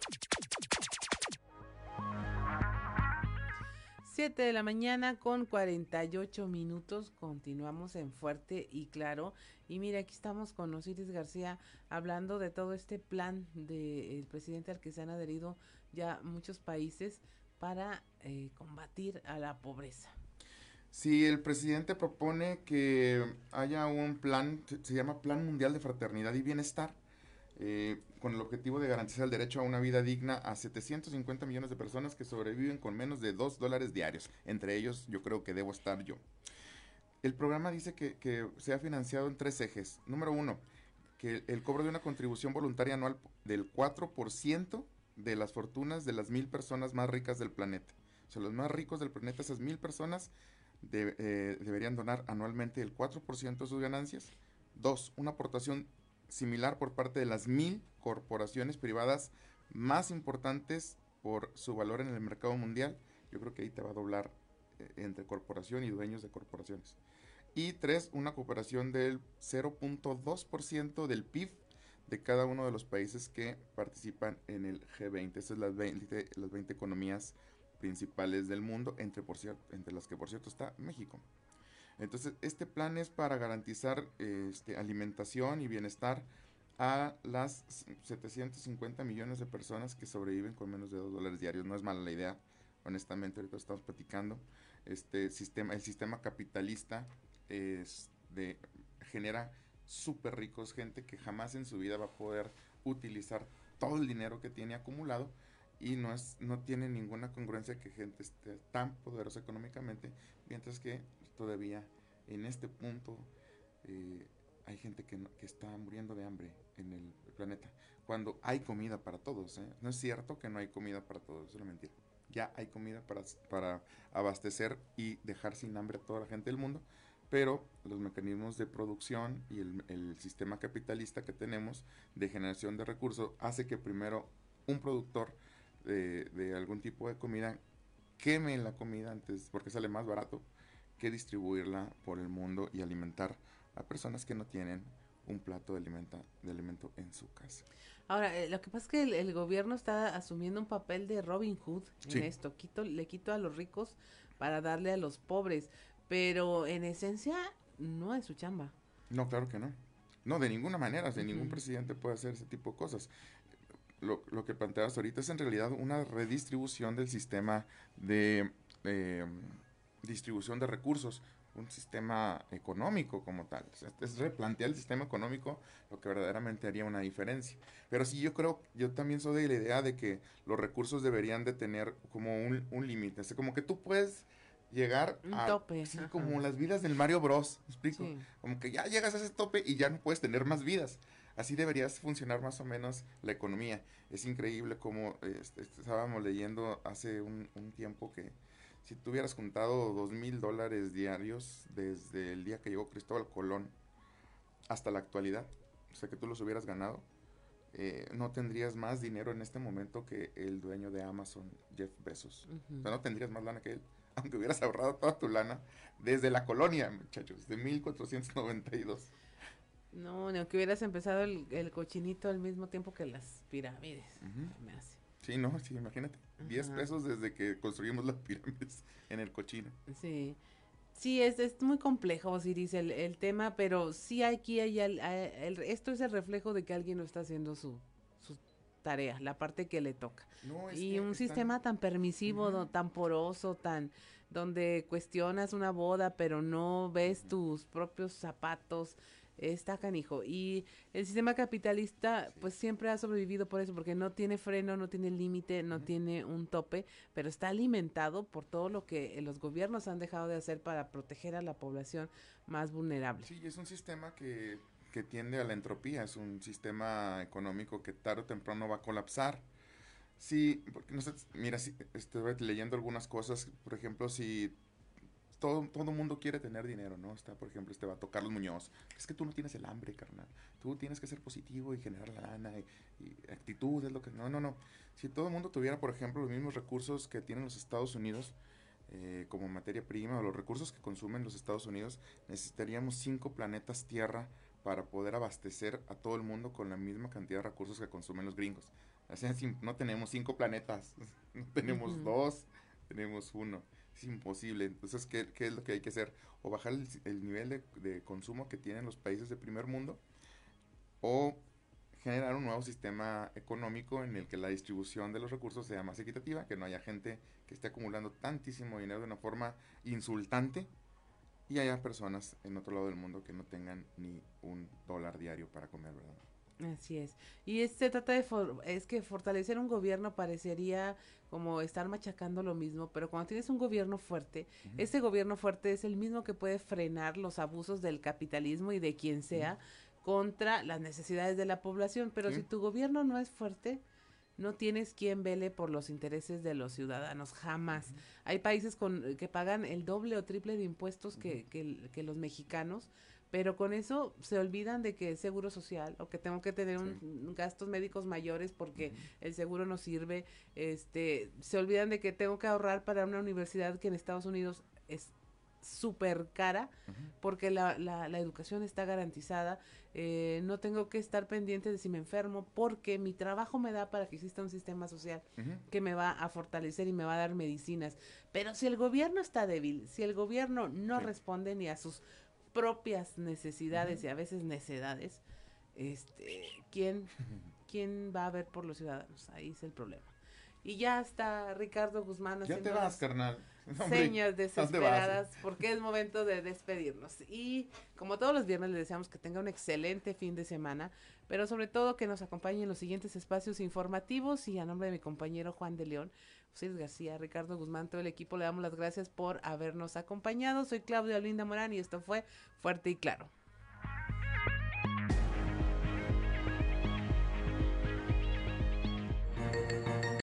7 de la mañana con 48 minutos. Continuamos en Fuerte y Claro. Y mira, aquí estamos con Osiris García hablando de todo este plan del presidente al que se han adherido ya muchos países para eh, combatir a la pobreza. Sí, el presidente propone que haya un plan, se llama Plan Mundial de Fraternidad y Bienestar, eh, con el objetivo de garantizar el derecho a una vida digna a 750 millones de personas que sobreviven con menos de 2 dólares diarios. Entre ellos, yo creo que debo estar yo. El programa dice que, que se ha financiado en tres ejes. Número uno, que el cobro de una contribución voluntaria anual del 4% de las fortunas de las mil personas más ricas del planeta. O sea, los más ricos del planeta, esas mil personas, eh, deberían donar anualmente el 4% de sus ganancias. Dos, una aportación similar por parte de las mil corporaciones privadas más importantes por su valor en el mercado mundial. Yo creo que ahí te va a doblar eh, entre corporación y dueños de corporaciones. Y tres, una cooperación del 0.2% del PIB de cada uno de los países que participan en el G20. Esas son las 20, las 20 economías principales del mundo, entre, por cierto, entre las que por cierto está México. Entonces, este plan es para garantizar este, alimentación y bienestar a las 750 millones de personas que sobreviven con menos de 2 dólares diarios. No es mala la idea, honestamente, ahorita estamos platicando. Este sistema, el sistema capitalista es de, genera súper ricos, gente que jamás en su vida va a poder utilizar todo el dinero que tiene acumulado y no es no tiene ninguna congruencia que gente esté tan poderosa económicamente mientras que todavía en este punto eh, hay gente que, que está muriendo de hambre en el planeta. Cuando hay comida para todos, ¿eh? No es cierto que no hay comida para todos, es una mentira. Ya hay comida para, para abastecer y dejar sin hambre a toda la gente del mundo, pero los mecanismos de producción y el, el sistema capitalista que tenemos de generación de recursos hace que primero un productor de, de algún tipo de comida queme la comida antes porque sale más barato que distribuirla por el mundo y alimentar a personas que no tienen un plato de, alimenta, de alimento en su casa. Ahora, eh, lo que pasa es que el, el, gobierno está asumiendo un papel de Robin Hood Sí. en esto. Quito, le quito a los ricos para darle a los pobres, pero en esencia no es su chamba. No, claro que no. No, de ninguna manera, de ningún presidente puede hacer ese tipo de cosas. Lo, lo que planteabas ahorita es en realidad una redistribución del sistema de eh, distribución de recursos, un sistema económico como tal. Es, es replantear el sistema económico lo que verdaderamente haría una diferencia. Pero sí, yo creo, yo también soy de la idea de que los recursos deberían de tener como un, un límite. O sea, como que tú puedes llegar Un a tope, sí, como las vidas del Mario Bros, ¿me explico? Sí. Como que ya llegas a ese tope y ya no puedes tener más vidas. Así deberías funcionar más o menos la economía. Es increíble como este, este, estábamos leyendo hace un, un tiempo que si tú hubieras juntado dos mil dólares diarios desde el día que llegó Cristóbal Colón hasta la actualidad, o sea que tú los hubieras ganado, eh, no tendrías más dinero en este momento que el dueño de Amazon, Jeff Bezos. Ujú. O sea, no tendrías más lana que él, aunque hubieras ahorrado toda tu lana desde la colonia, muchachos, de 1492. No, ni aunque hubieras empezado el, el cochinito al mismo tiempo que las pirámides. Me hace. Sí, no, sí, imagínate. 10 Ajá. pesos desde que construimos las pirámides en el cochino. Sí. Sí, es, es muy complejo, Osiris, el, el tema, pero sí aquí hay el, el- esto es el reflejo de que alguien no está haciendo su tarea, la parte que le toca. No, y que un están- sistema tan permisivo, do- tan poroso, tan donde cuestionas una boda, pero no ves tus propios zapatos, está canijo. Y el sistema capitalista, pues siempre ha sobrevivido por eso, porque no tiene freno, no tiene límite, no tiene un tope, pero está alimentado por todo lo que los gobiernos han dejado de hacer para proteger a la población más vulnerable. Sí, es un sistema que, que tiende a la entropía, es un sistema económico que tarde o temprano va a colapsar. Sí, porque no sé, mira, si, estuve leyendo algunas cosas, por ejemplo, si todo todo mundo quiere tener dinero, ¿no? Está, por ejemplo, este vato Carlos Muñoz, es que tú no tienes el hambre, carnal. Tú tienes que ser positivo y generar la lana y, y actitud es lo que no, no, no. Si todo el mundo tuviera, por ejemplo, los mismos recursos que tienen los Estados Unidos, eh, como materia prima o los recursos que consumen los Estados Unidos, necesitaríamos cinco planetas Tierra para poder abastecer a todo el mundo con la misma cantidad de recursos que consumen los gringos. No tenemos cinco planetas, no tenemos dos, tenemos uno. Es imposible. Entonces, ¿qué, qué es lo que hay que hacer? O bajar el, el nivel de, de consumo que tienen los países de primer mundo, o generar un nuevo sistema económico en el que la distribución de los recursos sea más equitativa, que no haya gente que esté acumulando tantísimo dinero de una forma insultante y haya personas en otro lado del mundo que no tengan ni un dólar diario para comer, ¿verdad? Así es. Y es- se trata de, for- es que fortalecer un gobierno parecería como estar machacando lo mismo, pero cuando tienes un gobierno fuerte, ese gobierno fuerte es el mismo que puede frenar los abusos del capitalismo y de quien sea contra las necesidades de la población. Pero Sí. si tu gobierno no es fuerte, no tienes quien vele por los intereses de los ciudadanos, jamás. Hay países con, que pagan el doble o triple de impuestos que, que los mexicanos, pero con eso se olvidan de que es seguro social o que tengo que tener un gastos médicos mayores porque el seguro no sirve, este, se olvidan de que tengo que ahorrar para una universidad que en Estados Unidos es súper cara porque la, la, la educación está garantizada, eh, no tengo que estar pendiente de si me enfermo porque mi trabajo me da para que exista un sistema social que me va a fortalecer y me va a dar medicinas. Pero si el gobierno está débil, si el gobierno no Sí. responde ni a sus propias necesidades y a veces necedades, este, ¿quién, ¿quién va a ver por los ciudadanos? Ahí es el problema. Y ya está Ricardo Guzmán Ya haciendo te vas, carnal. Señas desesperadas porque es momento de despedirnos. Y como todos los viernes le deseamos que tenga un excelente fin de semana, pero sobre todo que nos acompañe en los siguientes espacios informativos y a nombre de mi compañero Juan de León, José García, Ricardo Guzmán, todo el equipo le damos las gracias por habernos acompañado. Soy Claudia Linda Morán y esto fue Fuerte y Claro.